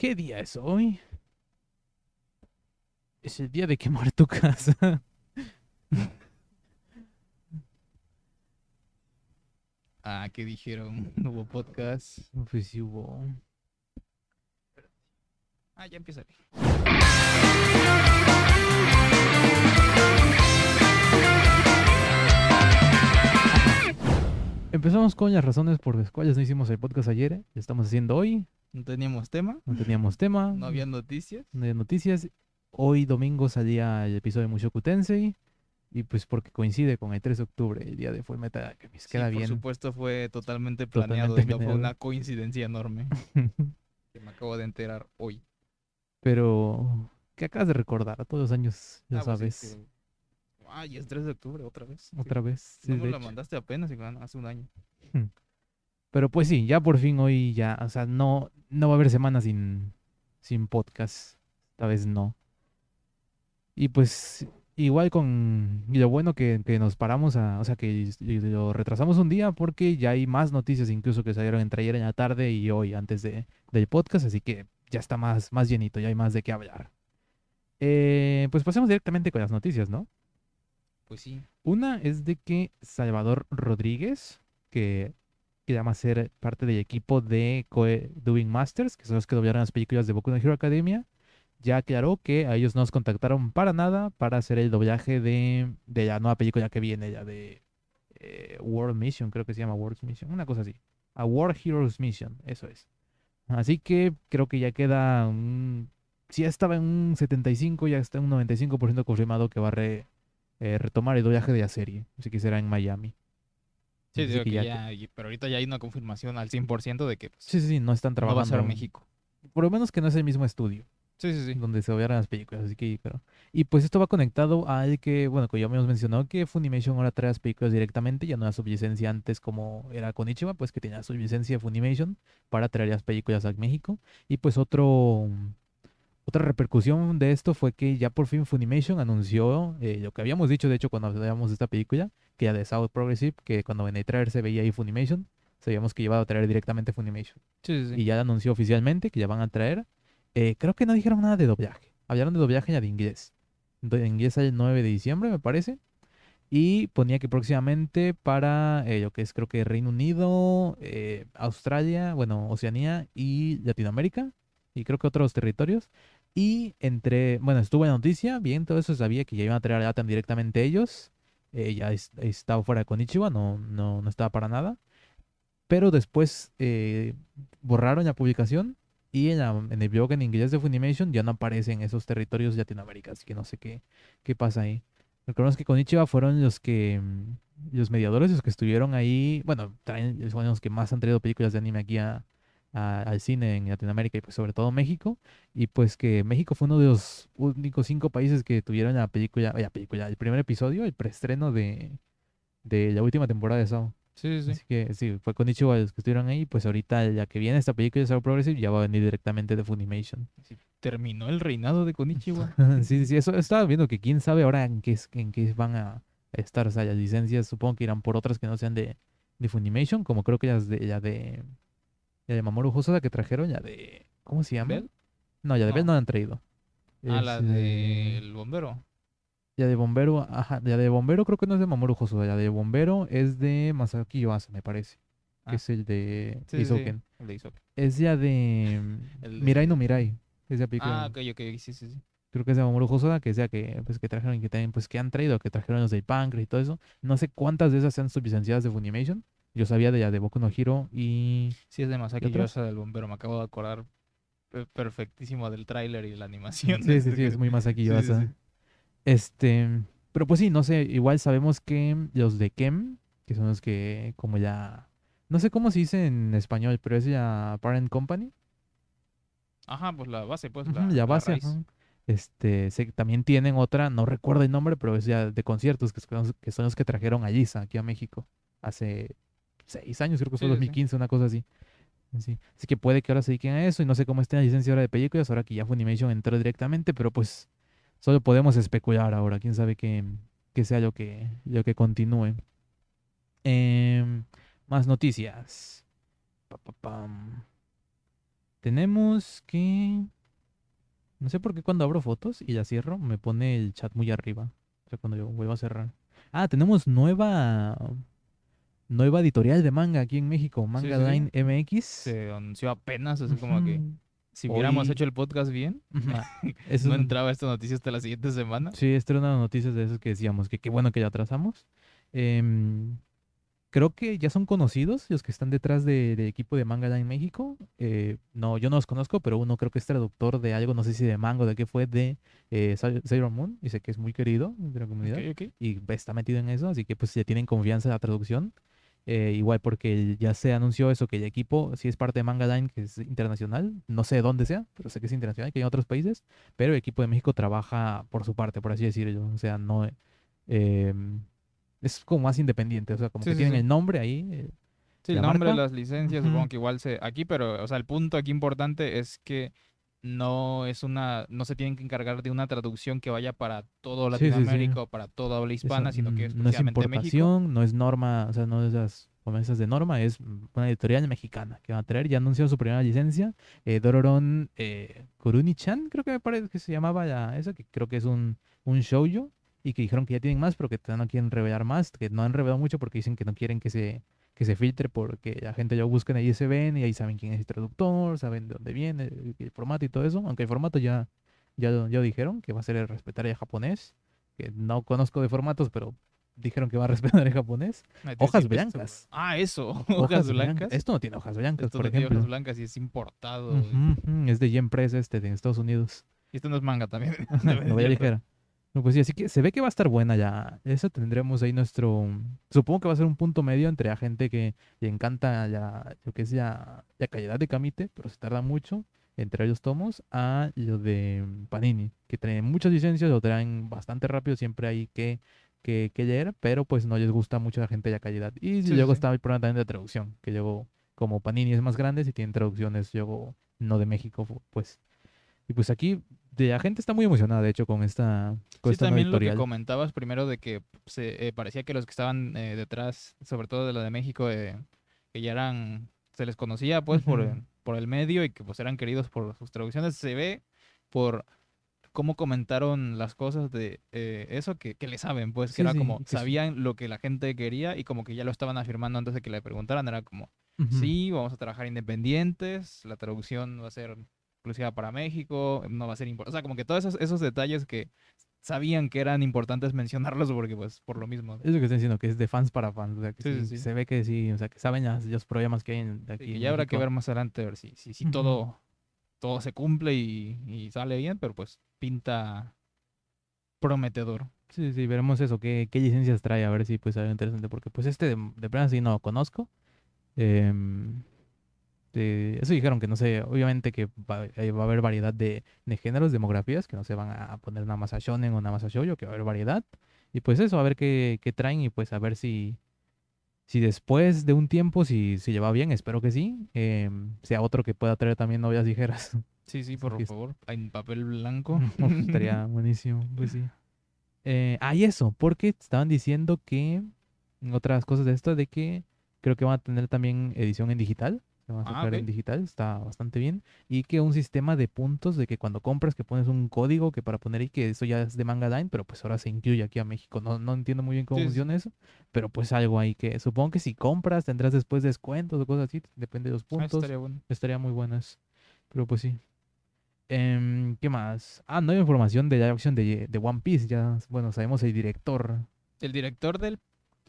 ¿Qué día es hoy? Es el día de quemar tu casa. Ah, ¿qué dijeron? No hubo podcast. Pues sí hubo. Ah, ya empieza. Empezamos con las razones por las cuales no hicimos el podcast ayer. ¿eh? Lo estamos haciendo hoy. No teníamos tema, No teníamos tema. no había noticias. no había noticias. Hoy domingo salía el episodio de Mushoku Tensei. Y pues porque coincide con el 3 de octubre, el día de Full Metal Alchemist. Sí, Queda Por bien. supuesto fue totalmente Totalmente planeado y no fue una coincidencia enorme que me acabo de enterar hoy. Pero que acabas de recordar, todos los años, ya Ah, pues sabes. que- Ay, es 3 de octubre otra vez. Sí. Otra vez. sí, No me la hecho. mandaste apenas, hace un año. Pero pues sí, ya por fin hoy ya, o sea, no, no va a haber semana sin, sin podcast. Esta vez no. Y pues igual con y lo bueno que, que nos paramos a, o sea, que lo retrasamos un día porque ya hay más noticias incluso que salieron entre ayer en la tarde y hoy antes de, del podcast, así que ya está más, más llenito, ya hay más de qué hablar. Eh, pues pasemos directamente con las noticias, ¿no? Pues sí. Una es de que Salvador Rodríguez, que, que llama a ser parte del equipo de Koei Doing Masters, que son los que doblaron las películas de Boku no Hero Academia, ya aclaró que a ellos no nos contactaron para nada para hacer el doblaje de, de la nueva película que viene, ya de eh, World Mission, creo que se llama World Mission, una cosa así. A War Heroes Mission, eso es. Así que creo que ya queda un... Si ya estaba en un 75, ya está en un 95% confirmado que va a eh, retomar el doblaje de la serie. Así que en Miami. Sí, digo que ya ya, y- pero ahorita ya hay una confirmación al 100% de que pues, Sí, sí, sí, no están no va a trabajando. México. Por lo menos que no es el mismo estudio Sí, sí, sí. donde se doblaron las películas. Así que, pero... Y pues esto va conectado al que, bueno, que ya habíamos mencionado que Funimation ahora trae las películas directamente, ya no la sublicencia antes como era con Ichiba, pues que tenía sublicencia de Funimation para traer las películas a México. Y pues otro... Otra repercusión de esto fue que ya por fin Funimation anunció eh, lo que habíamos dicho, de hecho, cuando hablábamos de esta película, que ya de South Progressive, que cuando venía a traer se veía ahí Funimation, sabíamos que iba a traer directamente Funimation. Sí, sí, sí. Y ya anunció oficialmente que ya van a traer. eh, creo que no dijeron nada de doblaje. Hablaron de doblaje ya de inglés. De inglés el 9 de diciembre, me parece. Y ponía que próximamente para eh, lo que es creo que Reino Unido, eh, Australia, bueno, Oceanía y Latinoamérica. Y creo que otros territorios. Y entre, bueno, estuvo en noticia, bien, todo eso sabía que ya iban a traer a Latam directamente ellos. Eh, ya es- estaba fuera con Ichiba, no, no, no estaba para nada. Pero después eh, borraron la publicación y en, la- el blog en inglés de Funimation ya no aparecen esos territorios Latinoamérica, así que no sé qué, qué pasa ahí. Recordemos que con Ichiba fueron los que, mm, los mediadores, los que estuvieron ahí, bueno, traen, los que más han traído películas de anime aquí a- a- al cine en Latinoamérica y pues sobre todo México, y pues que México fue uno de los únicos cinco países que tuvieron la película, la película, el primer episodio, el preestreno de, de la última temporada de Sao. Sí, sí, sí. Así que sí, fue con Ichigo los que estuvieron ahí. Pues ahorita ya que viene esta película de Sao Progressive ya va a venir directamente de Funimation. Sí, Terminó el reinado de Konichiwa. sí, sí, eso estaba viendo que quién sabe ahora en qué, en qué van a estar. O sea, las licencias supongo que irán por otras que no sean de, de Funimation, como creo que las de, la de, la de Mamoru Hosoda que trajeron, ya de, ¿cómo se llama? ¿Bell? No, ya de Bell No. no la han traído. Ah, la Es, eh, del bombero. Ya de Bombero, ajá, ya de Bombero creo que no es de Mamoru Hosoda, ya de Bombero es de Masaki Yuasa, me parece. Que Ah. es el de Sí. El de Isoken. Es ya de El de- Mirai no Mirai. Esa película. Ah, ok, ok, sí, sí, sí. Creo que es de Mamoru Hosoda, que sea que pues que trajeron y que también pues que han traído, que trajeron los del Pancras y todo eso. No sé cuántas de esas sean sublicenciadas de Funimation. Yo sabía de la de Boku no Hero y Sí, es de Masaki? Yuasa del bombero. Me acabo de acordar pe- perfectísimo del tráiler y la animación. sí, sí, sí, es muy Masaki Sí, sí, Yuasa. sí. Este, pero pues sí, no sé, igual sabemos que los de Kem, que son los que como ya no sé cómo se dice en español, pero es ya Parent Company. Ajá, pues la base, pues la, la la base, ajá. Este, sé que también tienen otra, no recuerdo el nombre, pero es ya de conciertos, que son, los- que son los que trajeron a Lisa aquí a México hace seis años, creo que fue Sí, sí, sí. 2015, una cosa así. Sí. Así que puede que ahora se dediquen a eso y no sé cómo esté la licencia ahora de películas, ahora que ya Funimation entró directamente, pero pues solo podemos especular ahora, quién sabe qué, qué sea lo que, lo que continúe. Em, más noticias. Pa, pa, pam. Tenemos que... No sé por qué cuando abro fotos y ya cierro, me pone el chat muy arriba. O sea, cuando yo vuelvo a cerrar. Ah, tenemos nueva... Nueva editorial de manga aquí en México, Manga sí. Line MX. Se anunció apenas, así como que Ujú. si hubiéramos Hoy- hecho el podcast bien. Es no un- entraba esta noticia hasta la siguiente semana. Sí, esta era una noticia de esas que decíamos que qué bueno que ya atrasamos. Em, creo que ya son conocidos los que están detrás de- del equipo de Manga Line México. Eh, no, yo no los conozco, pero uno creo que es traductor de algo, no sé si de manga o de qué fue, de eh, Sa- Sailor Moon. Dice que es muy querido de la comunidad Ok, ok. y está metido en eso, así que pues ya tienen confianza en la traducción. Eh, igual porque ya se anunció eso, que el equipo sí es parte de Manga Line, que es internacional, no sé de dónde sea, pero sé que es internacional, que hay en otros países, pero el equipo de México trabaja por su parte, por así decirlo, o sea, no... eh, es como más independiente, o sea, como Sí, que sí, tienen sí. el nombre ahí. eh, Sí, el la nombre, marca. las licencias, Ujú. supongo que igual se... Aquí, pero, o sea, el punto aquí importante es que no es una... No se tienen que encargar de una traducción que vaya para todo Sí, sí, sí. Latinoamérica o para toda habla eso, hispana, sino que mm, es no es exclusivamente México. importación, no es norma, o sea, no es las promesas de norma, es una editorial mexicana que va a traer, ya anunció su primera licencia, eh, Dororon eh, Kuruni-chan, creo que me parece que se llamaba ya eso, que creo que es un, un shoujo, y que dijeron que ya tienen más, pero que no quieren revelar más, que no han revelado mucho porque dicen que no quieren que se, que se filtre porque la gente ya busca en el ISBN y ahí saben quién es el traductor, saben de dónde viene, el, el formato y todo eso, aunque el formato ya, ya, ya dijeron, que va a ser el respetar el japonés, que no conozco de formatos, pero dijeron que va a respetar el japonés. Hojas blancas. Ah, eso, hojas, blancas. Esto no tiene hojas blancas, Esto por no tiene ejemplo. hojas blancas y es importado. Es de Yen Press este de Estados Unidos. Y esto no es manga también. Novela ligera. No, pues sí, así que se ve que va a estar buena ya. Eso tendremos ahí nuestro. Supongo que va a ser un punto medio entre la gente que le encanta ya, lo que es ya, la calidad de Kamite, pero se tarda mucho entre ellos tomos, a lo de Panini, que traen muchas licencias, lo traen bastante rápido, siempre hay que, que, que leer, pero pues no les gusta mucho a la gente la calidad. Y Sí, luego sí. está el problema también de traducción, que luego, como Panini es más grande, si tienen traducciones luego no de México, pues. Y pues aquí la gente está muy emocionada, de hecho, con esta, con Sí, esta también lo que editorial. comentabas primero de que se eh, parecía que los que estaban eh, detrás, sobre todo de la de México, eh, que ya eran, se les conocía pues por, eh, por el medio y que pues eran queridos por sus traducciones, se ve por cómo comentaron las cosas de eh, eso que, que le saben, pues Sí, que era sí, como que sí. sabían lo que la gente quería y como que ya lo estaban afirmando antes de que le preguntaran, era como, sí, vamos a trabajar independientes, la traducción va a ser exclusiva para México, no va a ser importante. O sea, como que todos esos, esos detalles que sabían que eran importantes mencionarlos porque, pues, por lo mismo. Es lo que estoy diciendo, que es de fans para fans. O sea, que Sí, sí, sí, sí. se ve que sí, o sea, que saben las- los problemas que hay en, aquí. en ya habrá que ver más adelante a ver si, si, todo, todo se cumple y, y sale bien, pero pues pinta prometedor. Sí, sí, veremos eso, qué, qué licencias trae, a ver si pues algo interesante, porque pues este de, de plano sí no lo conozco. Em, de- eso dijeron que no sé, obviamente que va, eh, va a haber variedad de, de géneros, demografías, que no se van a poner nada más a shonen o nada más a shoujo, que va a haber variedad. Y pues eso, a ver qué, qué traen y pues a ver si, si después de un tiempo, si, si lleva bien, espero que sí, em, sea otro que pueda traer también novias ligeras. Sí, sí, por es- favor. En papel blanco. Estaría buenísimo, pues sí. Eh, ah, y eso, porque estaban diciendo que, otras cosas de esto, de que creo que van a tener también edición en digital. Van a Ah, sacar en digital, está bastante bien. Y que un sistema de puntos de que cuando compras que pones un código que para poner ahí que eso ya es de Manga Line, pero pues ahora se incluye aquí a México. No, no entiendo muy bien cómo Sí, funciona eso, pero pues algo ahí que supongo que si compras tendrás después descuentos o cosas así, depende de los Ah, puntos. estaría bueno. Estaría muy buenas. Pero pues sí. Em, ¿qué más? Ah, no hay información de la acción de, de One Piece. Ya, bueno, sabemos el director. El director del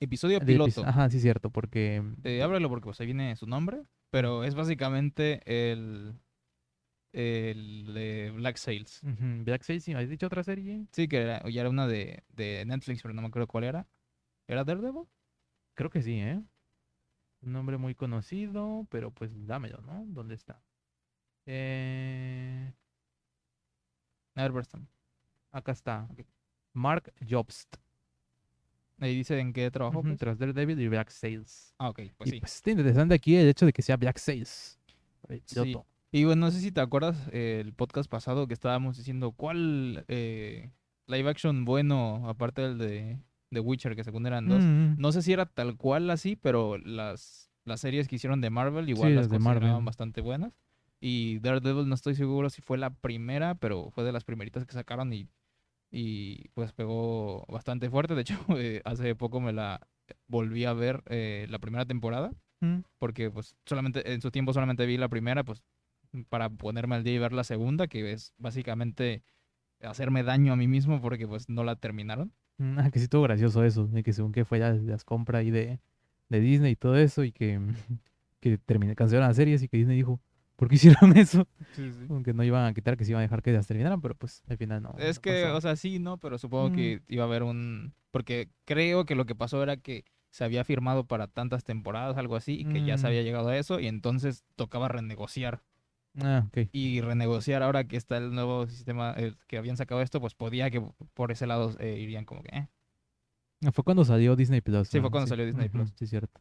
episodio epi- piloto. Ajá, sí, cierto, porque. Eh, ábrelo porque pues, ahí viene su nombre, pero es básicamente el, el de Black Sails. Black Sails, ¿sí? ¿has dicho otra serie? Sí, que era, ya era una de, de Netflix, pero no me acuerdo cuál era. ¿Era Daredevil? Creo que sí, ¿eh? Un nombre muy conocido, pero pues dámelo, ¿no? ¿Dónde está? Eh, Everston. acá está. Mark Jobst. Ahí dice en qué trabajó. ujú, pues. Tras Daredevil y Black Sails. Ah, ok, pues y sí. pues está interesante aquí el hecho de que sea Black Sí. piloto. Y bueno, no sé si te acuerdas eh, el podcast pasado que estábamos diciendo cuál eh, live action bueno, aparte del de, de Witcher, que según eran dos. Mm, No sé si era tal cual así, pero las, las series que hicieron de Marvel igual Sí, las de consideraban Marvel. bastante buenas. Y Daredevil no estoy seguro si fue la primera, pero fue de las primeritas que sacaron y, y pues pegó bastante fuerte. De hecho, eh, hace poco me la volví a ver eh, la primera temporada, Mm. porque pues solamente en su tiempo solamente vi la primera, pues para ponerme al día y ver la segunda, que es básicamente hacerme daño a mí mismo porque pues no la terminaron. Mm, Ah, que sí estuvo gracioso eso, de que según que fue ya las compras ahí de, de Disney y todo eso, y que, que terminé, cancelaron las series y que Disney dijo, ¿por qué hicieron eso? Como que no iban a quitar, que se iban a dejar que las terminaran, pero pues al final no. Es no que, pasó. o sea, sí, ¿no? Pero supongo Mm. que iba a haber un... Porque creo que lo que pasó era que se había firmado para tantas temporadas, algo así, y que ya se Mm. había llegado a eso, y entonces tocaba renegociar. Ah, ok. Y renegociar ahora que está el nuevo sistema, eh, que habían sacado esto, pues podía que por ese lado eh, irían como que... eh. Ah, Fue cuando salió Disney Plus. Sí, fue cuando salió Disney Plus. Sí, cierto.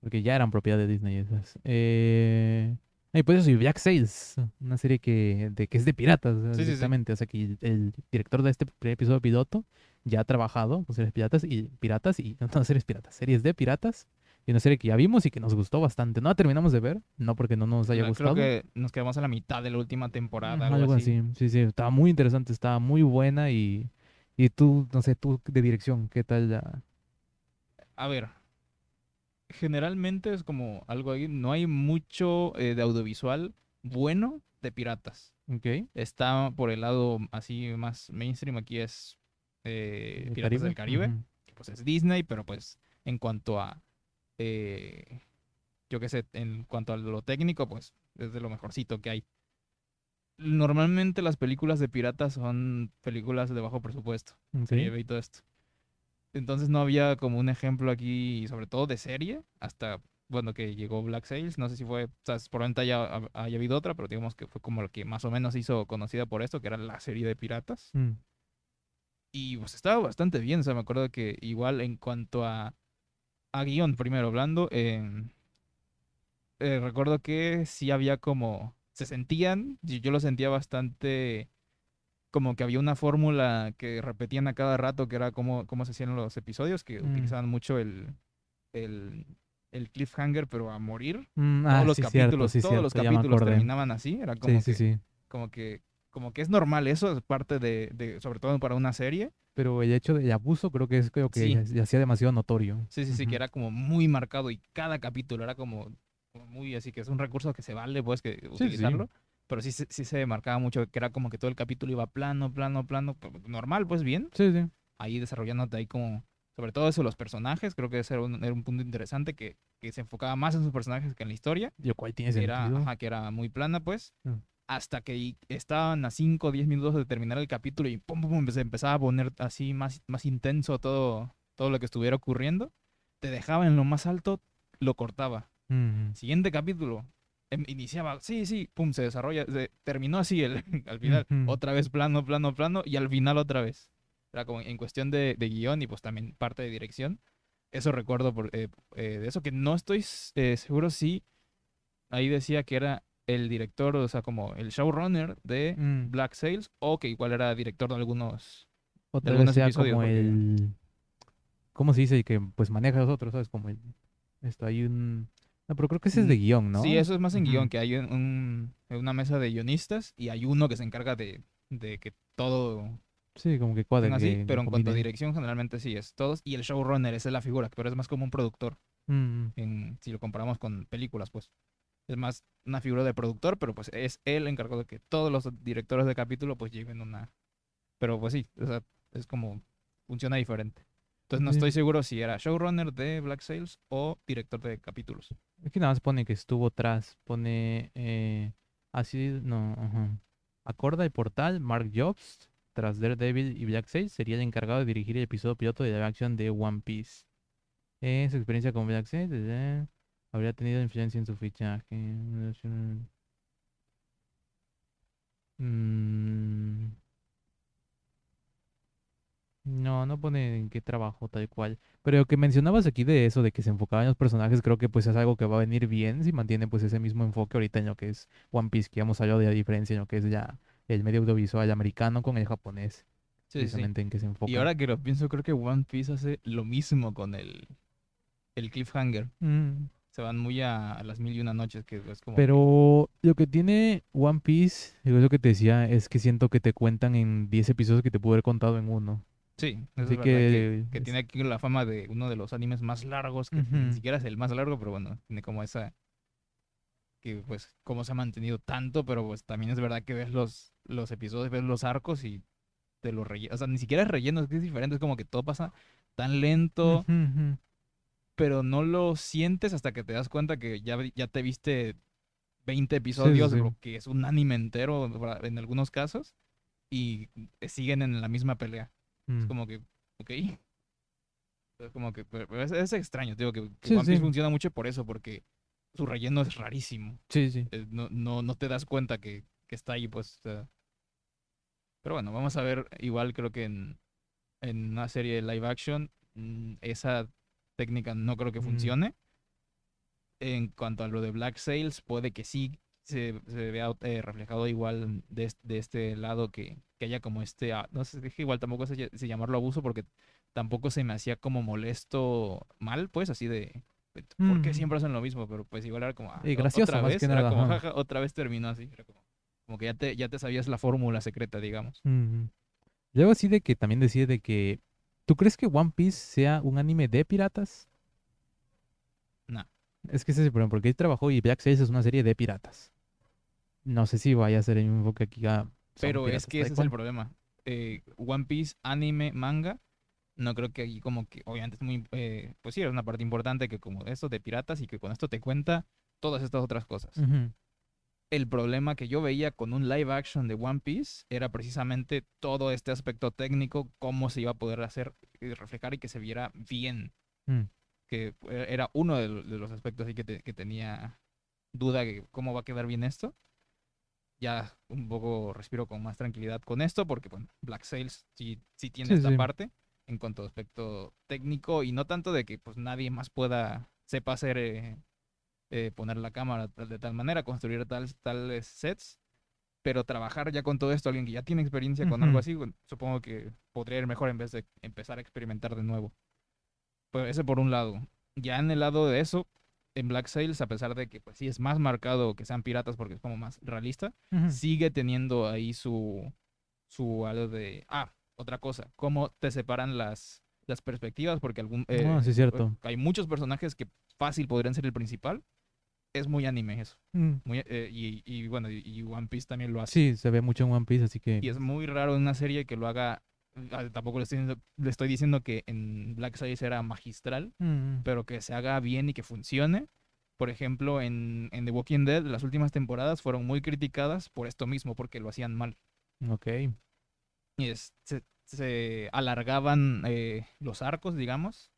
Porque ya eran propiedad de Disney esas. Eh... Y pues eso, y Black Sails, una serie que, de, que es de piratas, Sí, sí, directamente. O sea, que el director de este primer episodio piloto ya ha trabajado con series piratas y piratas y no series piratas, series de piratas. Y una serie que ya vimos y que nos gustó bastante. No la terminamos de ver, no porque no nos haya gustado. Creo que nos quedamos a la mitad de la última temporada, algo, algo así. así. Sí, sí, estaba muy interesante, estaba muy buena y, y tú, no sé, tú de dirección, ¿qué tal la... A ver, generalmente es como algo ahí, no hay mucho eh, de audiovisual bueno de piratas. Ok. Está por el lado así más mainstream, aquí es eh, ¿El Piratas del Caribe, que pues es Disney, pero pues en cuanto a, eh, yo qué sé, en cuanto a lo técnico, pues es de lo mejorcito que hay. Normalmente las películas de piratas son películas de bajo presupuesto se y todo esto. Entonces no había como un ejemplo aquí, sobre todo de serie, hasta, bueno, que llegó Black Sails. No sé si fue, o sea, probablemente haya, hab- haya habido otra, pero digamos que fue como lo que más o menos hizo conocida por esto, que era la serie de piratas. Mm. Y pues estaba bastante bien, o sea, me acuerdo que igual en cuanto a, a guion, primero hablando, em, eh, recuerdo que sí había como, se sentían, yo lo sentía bastante como que había una fórmula que repetían a cada rato, que era cómo, cómo se hacían los episodios, que Mm. utilizaban mucho el, el, el cliffhanger, pero a morir. Mm, Todos ah, los sí, cierto, capítulos, sí, todos los capítulos terminaban así, era como Sí, que, como que, como que es normal eso, es parte de, de, sobre todo para una serie. Pero el hecho del abuso creo que es creo que ya, ya hacía demasiado notorio. Sí, sí, sí, que era como muy marcado y cada capítulo era como, como muy así, que es un recurso que se vale, pues, que utilizarlo. Pero sí, sí se marcaba mucho, que era como que todo el capítulo iba plano, plano, plano, normal, pues bien. Sí, sí. Ahí desarrollándote ahí como, sobre todo eso, los personajes, creo que ese era un, era un punto interesante, que, que se enfocaba más en sus personajes que en la historia. Lo cual tiene que era, sentido. ajá, que era muy plana, pues. Mm. Hasta que estaban a 5 o 10 minutos de terminar el capítulo y pum, pum, pum, se empezaba a poner así más, más intenso todo, todo lo que estuviera ocurriendo. Te dejaba en lo más alto, lo cortaba. Mm, Siguiente capítulo. Em, Iniciaba, sí, sí, pum, se desarrolla, se- terminó así el, al final, otra vez plano, plano, plano, y al final otra vez. Era como en cuestión de, de guion y pues también parte de dirección. Eso recuerdo por, eh, eh, de eso que no estoy eh, seguro si ahí decía que era el director, o sea, como el showrunner de mm. Black Sails o que igual era director de algunos. Otra algunos vez sea episodios, como el... ¿Cómo se dice? Que pues maneja a los otros, ¿sabes? Como el... Esto, hay un... No, pero creo que ese es de Mm, guion, ¿no? Sí, eso es más en guion, Ujú. que hay un, un- una mesa de guionistas y hay uno que se encarga de, de que todo Sí, como que cuadra. tenga así, que- pero en cuanto a dirección generalmente sí es todos. Y el showrunner, esa es la figura, pero es más como un productor, Mm, en, si lo comparamos con películas, pues. Es más una figura de productor, pero pues es él encargado de que todos los directores de capítulo pues lleven una... Pero pues sí, o sea, es como... funciona diferente. Entonces no estoy seguro si era showrunner de Black Sails o director de capítulos. Es que nada más pone que estuvo tras. Pone... Eh, así... No. Acorda el portal Mark Jobs, tras Daredevil y Black Sails, sería el encargado de dirigir el episodio piloto de la acción de One Piece. Eh, su experiencia con Black Sails eh, habría tenido influencia en su fichaje. Mm. No, no pone en qué trabajo tal cual. Pero lo que mencionabas aquí de eso, de que se enfocaba en los personajes, creo que pues es algo que va a venir bien si mantiene pues ese mismo enfoque ahorita en lo que es One Piece, que hemos hablado de la diferencia en lo que es ya el medio audiovisual americano con el japonés, Sí, sí. precisamente en que se enfoca. Y ahora que lo pienso, creo que One Piece hace lo mismo con el, el cliffhanger. Mm, se van muy a, a las mil y una noches, que es como... Pero lo que tiene One Piece, y es lo que te decía, es que siento que te cuentan en 10 episodios que te pude haber contado en uno. Sí, eso Así es verdad, que... que es- tiene aquí la fama de uno de los animes más largos, que ni siquiera es el más largo, pero bueno, tiene como esa que pues cómo se ha mantenido tanto, pero pues también es verdad que ves los, los episodios, ves los arcos y te los rellenas, o sea, ni siquiera es relleno, es que es diferente, es como que todo pasa tan lento, pero no lo sientes hasta que te das cuenta que ya, ya te viste 20 episodios, sí. que es un anime entero en algunos casos, y siguen en la misma pelea. Mm. Es como que, ok. Es como que, pero- pero es, es extraño, digo que, que Sí, One Piece sí. funciona mucho por eso, porque su relleno es rarísimo. Sí, sí. Eh, No, no, no te das cuenta que, que está ahí, pues. Pero bueno, vamos a ver, igual creo que en, en una serie de live action, mm, esa técnica no creo que Mm. funcione. En cuanto a lo de Black Sails, puede que sí se, se vea eh, reflejado igual de, es- de este lado que, que haya como este, ah, no sé, que igual tampoco sé si llamarlo abuso porque tampoco se me hacía como molesto mal, pues así de, ¿por qué Mm. siempre hacen lo mismo? Pero pues igual era como, ah, Y gracioso, otra más vez, que era como, jaja, otra vez terminó así, era como, como que ya te, ya te sabías la fórmula secreta, digamos. Ujú. Luego así de que también decía de que... ¿Tú crees que One Piece sea un anime de piratas? Es que ese es el problema, porque él trabajó y Black Sails es una serie de piratas. No sé si vaya a ser el mismo enfoque aquí. ah, son Pero es que ese es el problema. Eh, One Piece, anime, manga, no creo que ahí como que, obviamente es muy, eh, pues sí, era una parte importante que como esto de piratas y que con esto te cuenta todas estas otras cosas. El problema que yo veía con un live action de One Piece era precisamente todo este aspecto técnico, cómo se iba a poder hacer reflejar y que se viera bien. Mm. Que eh, era uno de lo- de los aspectos ahí que, te- que tenía duda de cómo va a quedar bien esto. Ya un poco respiro con más tranquilidad con esto, porque bueno, Black Sails sí, sí tiene Sí, esta sí. parte en cuanto a aspecto técnico y no tanto de que pues nadie más pueda, sepa hacer, eh, eh, poner la cámara tal- de tal manera, construir tales, tales sets, pero trabajar ya con todo esto, alguien que ya tiene experiencia con algo así, bueno, supongo que podría ir mejor en vez de empezar a experimentar de nuevo. Pues ese por un lado. Ya en el lado de eso, en Black Sails, a pesar de que pues sí es más marcado que sean piratas porque es como más realista, sigue teniendo ahí su, su algo de, ah, otra cosa, cómo te separan las, las perspectivas, porque algún, eh, Ah, sí, es cierto. hay muchos personajes que fácil podrían ser el principal. Es muy anime eso. Mm. Muy, eh, y, y bueno, y, y One Piece también lo hace. Sí, se ve mucho en One Piece, así que... Y es muy raro en una serie que lo haga. Ah, Tampoco le estoy, diciendo- le estoy diciendo que en Black Sails era magistral, Mm, pero que se haga bien y que funcione. Por ejemplo, en, en The Walking Dead, las últimas temporadas fueron muy criticadas por esto mismo, porque lo hacían mal. Ok. Y es- se, se alargaban eh, los arcos, digamos,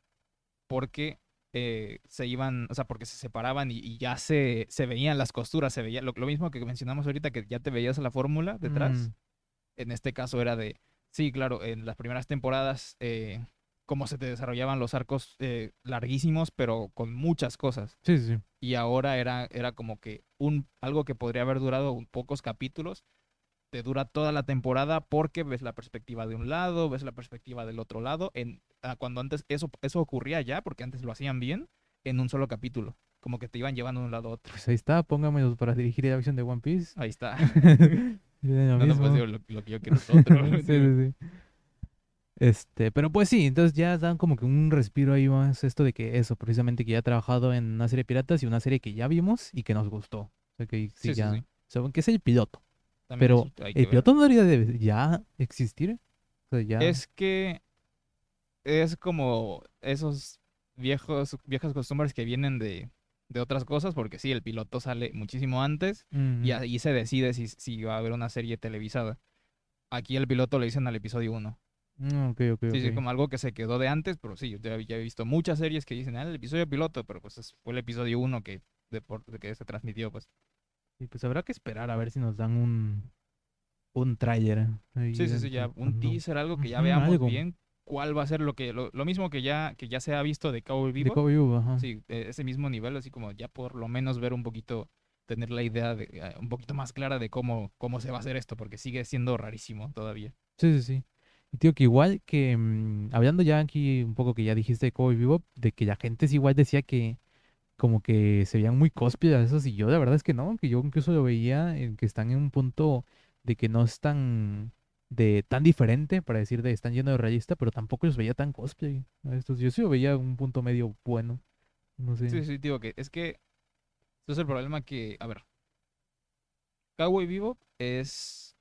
porque eh, se iban, o sea, porque se separaban y, y ya se, se veían las costuras, se veía lo, lo mismo que mencionamos ahorita, que ya te veías la fórmula detrás. Mm, En este caso era de, sí, claro, en las primeras temporadas, eh, cómo se te desarrollaban los arcos eh, larguísimos, pero con muchas cosas. Sí, sí. Y ahora era, era como que un, algo que podría haber durado un- pocos capítulos, te dura toda la temporada porque ves la perspectiva de un lado, ves la perspectiva del otro lado. En, ah, cuando antes eso, eso ocurría ya, porque antes lo hacían bien, en un solo capítulo. Como que te iban llevando de un lado a otro. Pues ahí está, póngamelos para dirigir la acción de One Piece. Ahí está. No, no, pues digo, lo, lo que yo quiero es otro. sí, sí, sí. Este, pero pues sí, entonces ya dan como que un respiro ahí más esto de que eso, precisamente que ya ha trabajado en una serie de piratas y una serie que ya vimos y que nos gustó. O sea que sí, Sí, ya, sí. o sea, que es el piloto. También Pero el ver. piloto no debería de ya existir. O sea, ya. Es que es como esos viejos, viejas costumbres que vienen de, de otras cosas, porque sí, el piloto sale muchísimo antes y ahí se decide si, si va a haber una serie televisada. Aquí el piloto le dicen al episodio 1. Mm, ok, ok, Sí, sí, ok. como algo que se quedó de antes, pero sí, yo ya, ya he visto muchas series que dicen, ah, el episodio piloto, pero pues es- fue el episodio 1 que, de, por- de que se transmitió, pues. Y pues habrá que esperar a ver si nos dan un un tráiler. ahí Sí, sí, sí, ya un teaser, algo que ya veamos algo. bien cuál va a ser lo que, lo, lo mismo que ya, que ya se ha visto de Cowboy De Vivo. Cowboy Bebop, ajá. Sí, eh, ese mismo nivel, así como ya por lo menos ver un poquito, tener la idea de, eh, un poquito más clara de cómo, cómo se va a hacer esto, porque sigue siendo rarísimo todavía. Sí, sí, sí. Y tío, que igual que, mm, hablando ya aquí un poco que ya dijiste de Cowboy Bebop, de que la gente es igual decía que como que se veían muy cosplay a esos y yo la verdad es que no, que yo incluso lo veía en que están en un punto de que no es tan de tan diferente para decir de están llenos de realista, pero tampoco los veía tan cosplay a estos. Yo sí lo veía un punto medio bueno. No sé. Sí, sí, digo que es que eso es el problema que, a ver, Cowboy Vivo es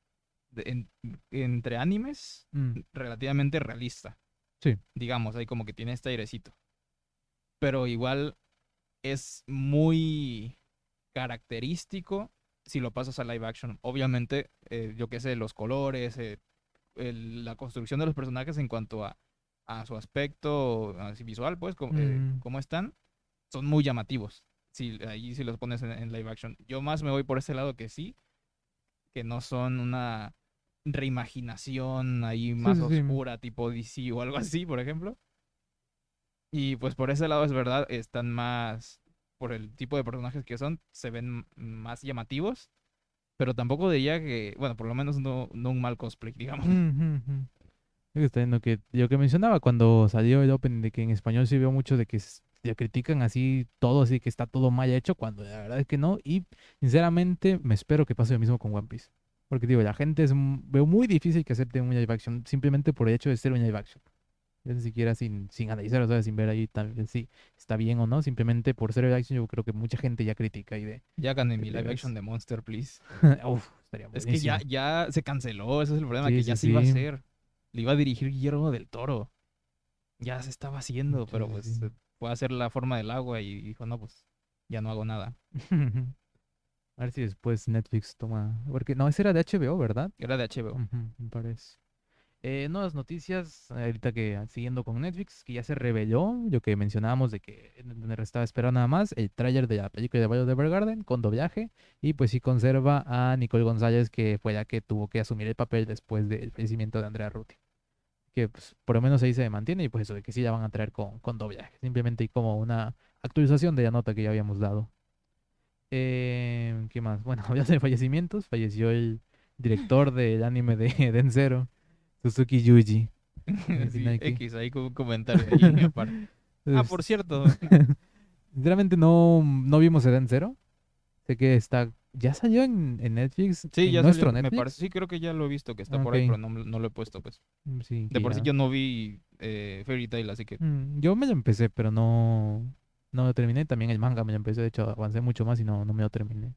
de- en- entre animes Mm, relativamente realista. Sí. Digamos, ahí como que tiene este airecito. Pero igual es muy característico si lo pasas a live action. Obviamente, eh, yo qué sé, los colores, eh, el- la construcción de los personajes en cuanto a, a su aspecto así visual, pues, como, eh, Mm. cómo están, son muy llamativos. Si, ahí si los pones en, en live action. Yo más me voy por ese lado que sí, que no son una reimaginación ahí más sí, sí. oscura, tipo DC o algo así, por ejemplo. Y pues por ese lado es verdad, están más, por el tipo de personajes que son, se ven más llamativos. Pero tampoco diría que, bueno, por lo menos no, no un mal cosplay, digamos. mm, ujú. Lo que viendo que mencionaba cuando salió el Open de que en español se vio mucho de que le critican así todo, así que está todo mal hecho, cuando la verdad es que no. Y sinceramente me espero que pase lo mismo con One Piece. Porque digo, la gente es veo muy difícil que acepte un live action simplemente por el hecho de ser un live action. Ya ni siquiera sin, sin analizar, o sea, sin ver ahí también si está bien o no. Simplemente por ser live action yo creo que mucha gente ya critica y de... Ya hagan mi ¿Qué te live action de Monster, please. Uf, estaría Es que ya, ya se canceló, ese es el problema, Sí, que sí, ya se iba a hacer. Le iba a dirigir Guillermo del Toro. Ya se estaba haciendo, pero pues fue a hacer la forma del agua y dijo, no, pues ya no hago nada. A ver si después Netflix toma. Porque no, ese era de HBO, ¿verdad? Era de HBO. Me parece. Eh, nuevas noticias, ahorita que ah, siguiendo con Netflix, que ya se reveló lo que mencionábamos de que me restaba esperar nada más, el tráiler de la película de Bayo de Evergarden con doblaje, y pues sí conserva a Nicole González, que fue la que tuvo que asumir el papel después del fallecimiento de Andrea Ruti. Que pues, por lo menos ahí se mantiene, y pues eso de que sí la van a traer con, con doblaje, simplemente como una actualización de la nota que ya habíamos dado. Eh, ¿qué más? Bueno, hablando de fallecimientos, falleció el director del anime de Denzero, Suzuki Yuji. Sí. X, ahí con un comentario ahí aparte. Ah, por cierto, Sinceramente no, no vimos Eden Zero. Sé que está. ¿Ya salió en, en Netflix? sí, ¿En ya nuestro salió, me parece, sí creo que ya lo he visto, que está por ahí, pero no, no lo he puesto, pues. Mm, Sí, De por sí ya- yo no vi eh, Fairy Tail, así que Mm, Yo me lo empecé, pero no, no lo terminé. También el manga me lo empecé. De hecho, avancé mucho más y no, no me lo terminé.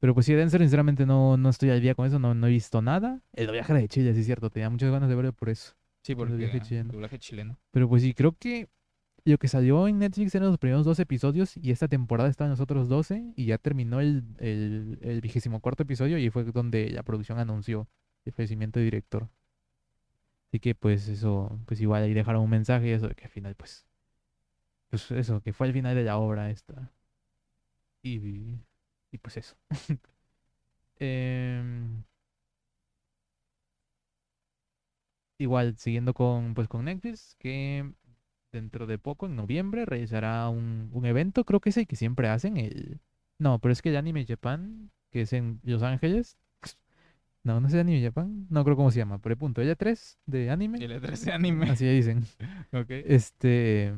Pero pues sí, Eden Zero, sinceramente no, no estoy al día con eso. No, no he visto nada. El viaje de Chile, sí es cierto. Tenía muchas ganas de verlo por eso. sí, porque viaje era chileno. doblaje chileno. Pero pues sí, creo que lo que salió en Netflix eran los primeros 12 episodios y esta temporada estaban los otros 12 y ya terminó el, el, el vigésimo cuarto episodio y fue donde la producción anunció el fallecimiento del director. Así que pues eso, pues igual ahí dejaron un mensaje y eso de que al final pues, pues eso, que fue el final de la obra esta. Y, y pues eso. Em, igual, siguiendo con, pues, con Netflix, que dentro de poco, en noviembre, realizará un, un evento, creo que es el que siempre hacen, el... No, pero es que el Anime Japan, que es en Los Ángeles, no, no es el Anime Japan, no creo cómo se llama, pero punto, ella 3 de anime, el 13 anime. así le dicen. Este,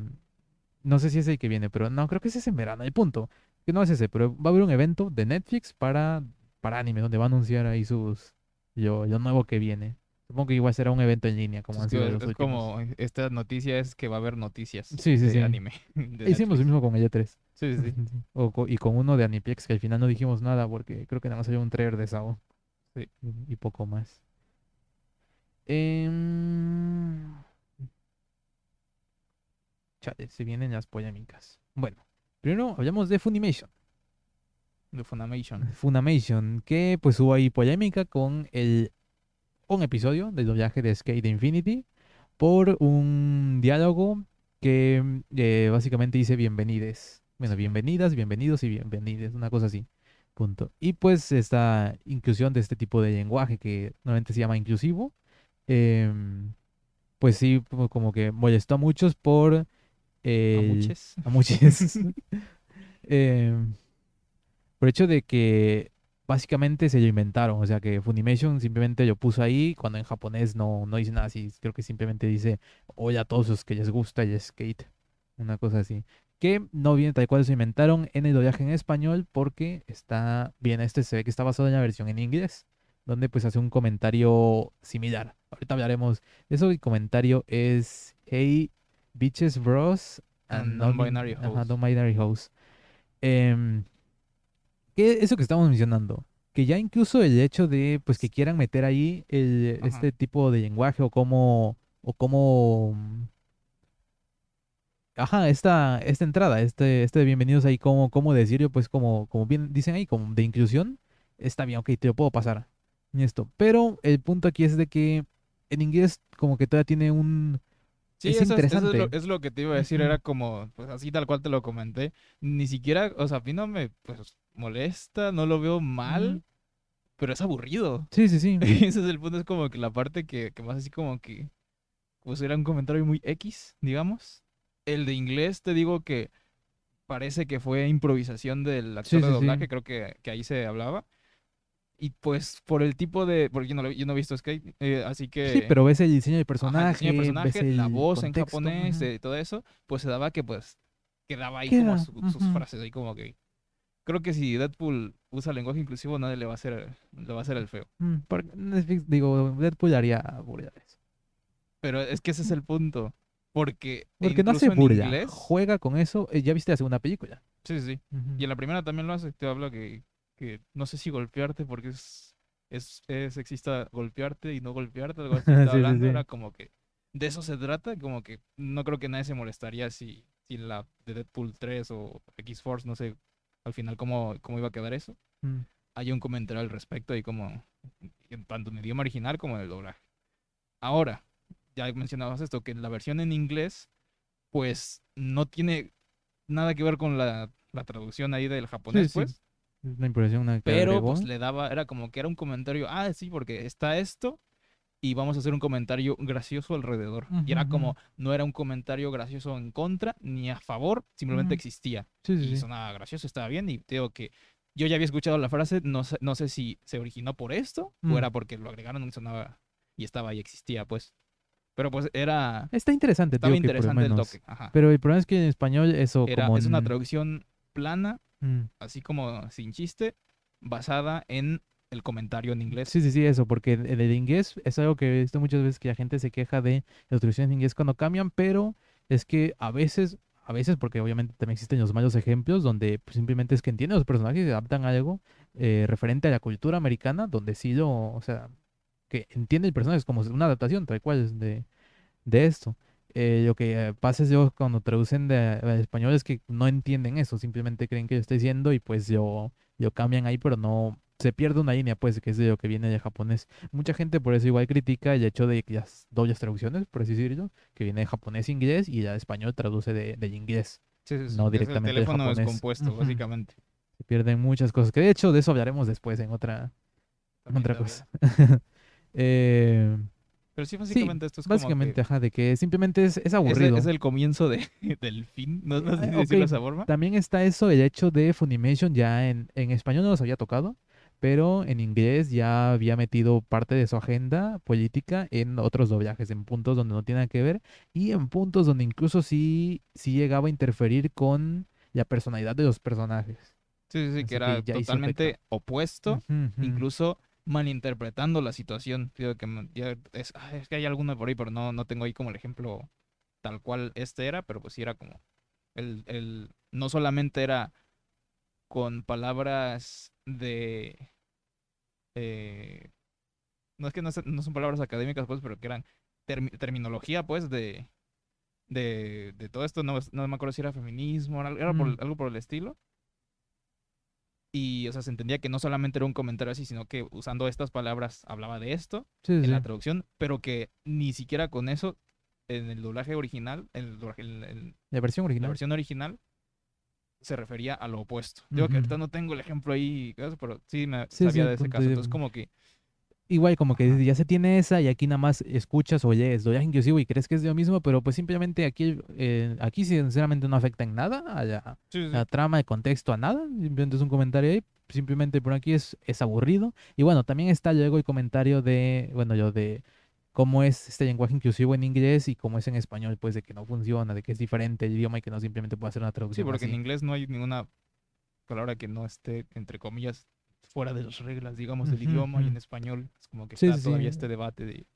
no sé si es el que viene, pero no, creo que ese es en verano, el punto, que no es ese, pero va a haber un evento de Netflix para, para anime, donde va a anunciar ahí sus, lo, lo nuevo que viene. Supongo que igual será un evento en línea, como Es, han sido los es como esta noticia es que va a haber noticias Sí, sí, de sí. anime. de Hicimos lo mismo con el E3. Sí, sí, sí. O y con uno de Aniplex, que al final no dijimos nada porque creo que nada más salió un trailer de Sao. Sí. Y, poco más. Em, Chale, se vienen las polémicas. Bueno, primero hablamos de Funimation. De Funimation. Funimation, que pues hubo ahí polémica con el un episodio del doblaje de Skate Infinity por un diálogo que eh, básicamente dice bienvenides. Bueno, bienvenidas, bienvenidos y bienvenides, una cosa así. Punto. Y pues esta inclusión de este tipo de lenguaje que normalmente se llama inclusivo, em, pues sí, como como que molestó a muchos por... A el- muchos. a muchos. Em, por hecho de que básicamente se lo inventaron. O sea que Funimation simplemente lo puso ahí cuando en japonés no, no dice nada así. Creo que simplemente dice hola a todos los que les gusta el skate. Una cosa así. que no viene tal cual se inventaron en el doblaje en español porque está bien este se ve que está basado en la versión en inglés donde pues hace un comentario similar ahorita hablaremos de eso el comentario es hey bitches bros And non-binary ajá, hoes. non-binary hoes. Em, eso que estamos mencionando que ya incluso el hecho de pues que quieran meter ahí el- Ajá. este tipo de lenguaje o cómo o cómo ajá esta esta entrada este este de bienvenidos ahí como cómo decirlo pues como como bien dicen ahí como de inclusión está bien ok te lo puedo pasar en esto pero el punto aquí es de que en inglés como que todavía tiene un Sí, Es eso, es- eso es, interesante. lo, es lo que te iba a decir, era como, pues así tal cual te lo comenté. Ni siquiera, o sea, a mí no me pues, molesta, no lo veo mal, pero es aburrido. sí sí sí Ese es el punto, es como que la parte que, que más así como que, pues era un comentario muy X, digamos. El de inglés, te digo que parece que fue improvisación del actor Sí, de sí, sí. doblaje, creo que, que ahí se hablaba. Y pues por el tipo de, porque yo no, yo no he visto Skate, eh, así que... sí pero ves el diseño del Ajá, personaje, el diseño del personaje, ves la voz en contexto, japonés, ujú. eh, todo eso, pues se daba que pues quedaba ahí Queda, como su- sus ujú. frases ahí como que creo que si Deadpool usa lenguaje inclusivo nadie le va a hacer le va a hacer el feo. Mm, porque Netflix, digo Deadpool haría burlas Pero es que ese es el punto, porque porque no hace en burla inglés, juega con eso eh, ya viste la segunda película sí, sí, sí. Ujú. Y en la primera también lo hace, te habla que, que no sé si golpearte porque es es, es sexista golpearte y no golpearte, algo así Sí, sí, hablando, sí. era como que de eso se trata, como que no creo que nadie se molestaría si, si la de Deadpool 3 o X-Force, no sé al final cómo, cómo iba a quedar eso. Mm. Hay un comentario al respecto y como en tanto en idioma original como en el doblaje. Ahora, ya mencionabas esto, que la versión en inglés, pues no tiene nada que ver con la, la traducción ahí del japonés, sí. pues. Es una impresión una que Pero agregó. pues le daba, era como que era un comentario, ah, sí, porque está esto y vamos a hacer un comentario gracioso alrededor. Y era como, no era un comentario gracioso en contra ni a favor, simplemente Ujú. existía. sí, sí, Y sonaba gracioso, estaba bien y digo que yo ya había escuchado la frase, no sé, no sé si se originó por esto Mm. o era porque lo agregaron y sonaba y estaba y existía, pues. Pero pues era, Está interesante, estaba digo que por interesante el menos. toque. Ajá. Pero el problema es que en español eso Era, como es una en- traducción plana, Mm. así como sin chiste, basada en el comentario en inglés. Sí, sí, sí, eso, porque el el inglés es algo que he visto muchas veces que la gente se queja de las traducciones en inglés cuando cambian, pero es que a veces, a veces, porque obviamente también existen los malos ejemplos donde pues, simplemente es que entienden los personajes y adaptan algo eh, referente a la cultura americana, donde sí lo, o sea, que entiende el personaje, es como una adaptación tal cual de, de esto. Eh, lo que pasa es yo cuando traducen de, al español es que no entienden eso, simplemente creen que yo estoy diciendo y pues yo, lo cambian ahí, pero no se pierde una línea, pues, que es de lo que viene de japonés. Mucha gente por eso igual critica el hecho de que las dobles traducciones, por así decirlo, que viene de japonés a inglés y ya español traduce de, del inglés. Sí, sí, sí, no directamente El teléfono japonés. descompuesto, Ujú. básicamente. Se pierden muchas cosas, que de hecho de eso hablaremos después en otra, También, otra cosa. Eh, Pero sí, básicamente esto es básicamente, como ajá, de que simplemente es, es que es, aburrido. es el comienzo de, del fin, no, sé si Ah, decirlo de esa forma. También está eso, el hecho de Funimation ya en, en español no los había tocado, pero en inglés ya había metido parte de su agenda política en otros doblajes, en puntos donde no tiene nada que ver y en puntos donde incluso sí, sí llegaba a interferir con la personalidad de los personajes. Sí, sí, sí, Así que era que totalmente opuesto, incluso malinterpretando la situación. Digo que ya es, es que hay alguno por ahí, pero no, no tengo ahí como el ejemplo tal cual este era, pero pues sí era como el, el no solamente era con palabras de eh, no es que no, no son palabras académicas pues, pero que eran termi- terminología pues de de, de todo esto, no, no me acuerdo si era feminismo, era, por- algo por el estilo. Y, o sea, se entendía que no solamente era un comentario así, sino que usando estas palabras hablaba de esto Sí, sí, en la traducción, pero que ni siquiera con eso, en el doblaje original, en, el en- La versión la original. versión original, se refería a lo opuesto. Digo que Ujú. ahorita no tengo el ejemplo ahí, pero sí me Sí, sabía de ese caso. Entonces, como que, Igual como que ya se tiene esa y aquí nada más escuchas o lees doblaje inclusivo y crees que es lo mismo, pero pues simplemente aquí, eh, aquí sinceramente no afecta en nada a la, la trama, el contexto, a nada. Simplemente es un comentario ahí. Simplemente por aquí es, es aburrido. Y bueno, también está luego el comentario de, bueno, yo de cómo es este lenguaje inclusivo en inglés y cómo es en español, pues de que no funciona, de que es diferente el idioma y que no simplemente puede hacer una Sí, traducción porque en inglés no hay ninguna palabra que no esté, entre comillas, fuera de las reglas, digamos, del idioma. Y en español es como que Sí, está sí, todavía sí. este debate de...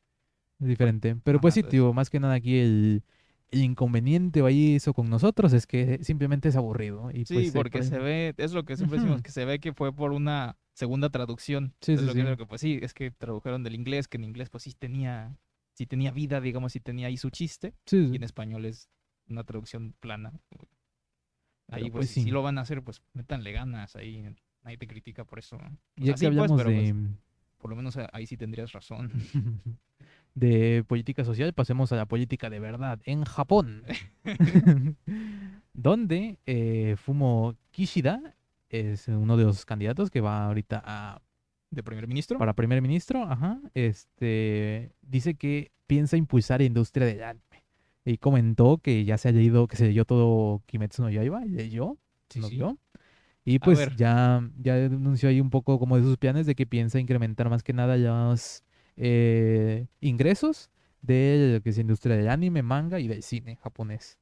Es diferente. Pero pues sí, tío, más que nada aquí el, el inconveniente o ahí eso con nosotros es que simplemente es aburrido. Y Sí, pues, porque por se ve, es lo que siempre decimos, que se ve que fue por una segunda traducción. Sí, es sí, lo que sí. creo que, pues sí, es que tradujeron del inglés, que en inglés pues sí tenía, sí tenía vida, digamos, sí tenía ahí su chiste, Sí, y en español es una traducción plana. Ahí Pero, pues, pues, si lo van a hacer, pues métanle ganas ahí, nadie te critica por eso. Ya así, que pues, hablamos pero, pues, de, por lo menos a- ahí sí tendrías razón. de política social, pasemos a la política de verdad en Japón. donde eh, Fumo Kishida es uno de los candidatos que va ahorita a, ¿De primer ministro? para primer ministro, ajá, este, dice que piensa impulsar la industria del anime. Y comentó que ya se ha leído, que se leyó todo Kimetsu no Yaiba, leyó, Sí, sí. vio. Y pues ya, ya anunció ahí un poco como de sus planes de que piensa incrementar más que nada los eh, ingresos de lo que es industria del anime, manga y del cine japonés.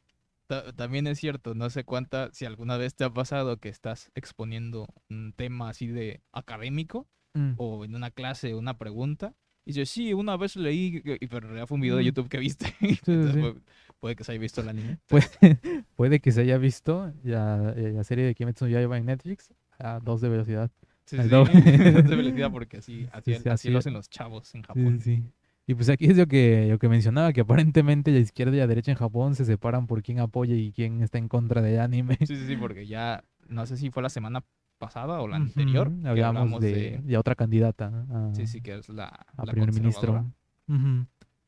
Ta- También es cierto, no sé cuánta, si alguna vez te ha pasado que estás exponiendo un tema así de académico Mm. o en una clase una pregunta y dices, sí, una vez leí, pero en realidad fue un video de Mm. YouTube que viste. sí, Entonces, sí. Puede, puede que se haya visto el anime. Puede, puede que se haya visto la, eh, la serie de Kimetsu no Yaiba en Netflix a dos de velocidad. Sí, sí, doble. de velocidad porque así, así, Sí, sí, así así lo hacen los chavos en Japón. sí, sí. Y pues aquí es lo que, lo que mencionaba, que aparentemente la izquierda y la derecha en Japón se separan por quién apoya y quién está en contra del anime. Sí, sí, sí, porque ya, no sé si fue la semana pasada o la anterior, que Hablamos hablamos de, de, de otra candidata a, sí, sí, que es la, a la primer ministro.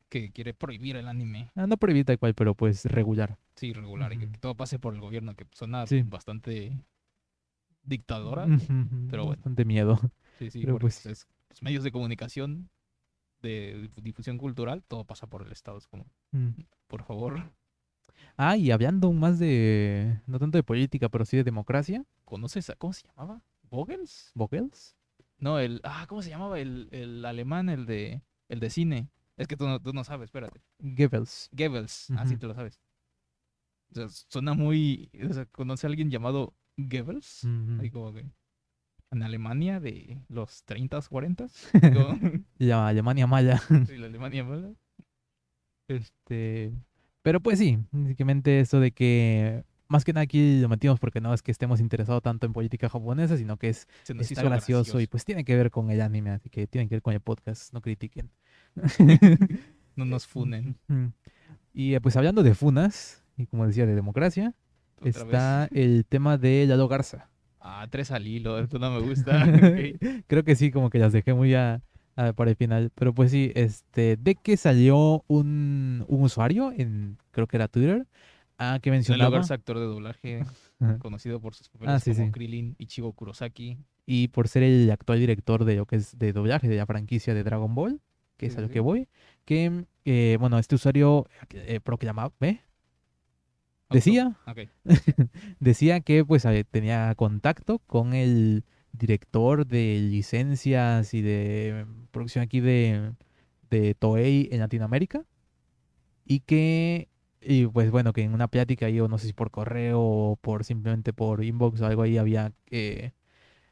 Que quiere prohibir el anime. Ah, no prohibir tal cual, pero pues regular. Sí, regular, y que, todo pase por el gobierno, que suena Sí. bastante dictadora. Pero bueno. Bastante miedo. Sí, sí, Pero pues- es- los medios de comunicación, de difu- difusión cultural, todo pasa por el Estado. Es como, Mm. por favor, Ah, y hablando más de, no tanto de política, pero sí de democracia, ¿conoces a, cómo se llamaba? ¿Vogels? Vogels. No, el, ah, ¿cómo se llamaba? El, el alemán, el de, el de cine. Es que tú no, tú no sabes, espérate. Goebbels. Goebbels, ah, sí Ujú. te lo sabes. O sea, suena muy, o sea, ¿conoce a alguien llamado Goebbels? Ujú. Ahí como que en Alemania de los 30s, 40s. Como- La Alemania mala. sí, la Alemania mala. Este, pero pues sí, básicamente eso de que más que nada aquí lo metimos porque no es que estemos interesados tanto en política japonesa, sino que es Se nos está gracioso, y pues tiene que ver con el anime, así que tiene que ver con el podcast, no critiquen. No nos funen. Y eh, pues hablando de funas, y como decía, de democracia, vez. está el tema de Lalo Garza. Ah, tres al hilo, esto no me gusta. Creo que sí, como que las dejé muy a, a- para el final. Pero pues sí, este, de que salió un, un usuario en, creo que era Twitter, ah, que mencionaba... Garza, actor de doblaje, conocido por sus papeles Ah, sí, como sí. Krillin, Ichigo Kurosaki. y por ser el actual director de lo que es de doblaje de la franquicia de Dragon Ball, que es a lo que voy, que, eh, bueno, este usuario eh, proclamaba, ¿eh? Decía, decía que pues eh, tenía contacto con el director de licencias y de producción aquí de, de Toei en Latinoamérica y que y pues bueno que en una plática ahí no sé si por correo o por simplemente por inbox o algo ahí había eh,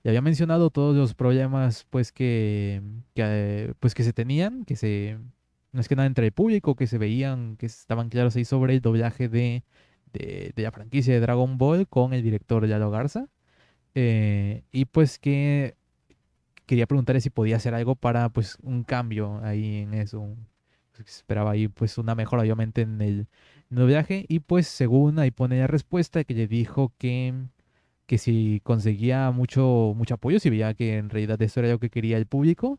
le había mencionado todos los problemas pues que, que, pues que se tenían que se no es que nada entre el público que se veían que estaban claros ahí sobre el doblaje de de, de la franquicia de Dragon Ball con el director Lalo Garza. Eh, y pues que quería preguntarle si podía hacer algo para pues un cambio ahí en eso. Pues, esperaba ahí pues una mejora obviamente en el, en doblaje. Y pues según ahí pone la respuesta que le dijo que, que si conseguía mucho, mucho apoyo, si veía que en realidad eso era lo que quería el público,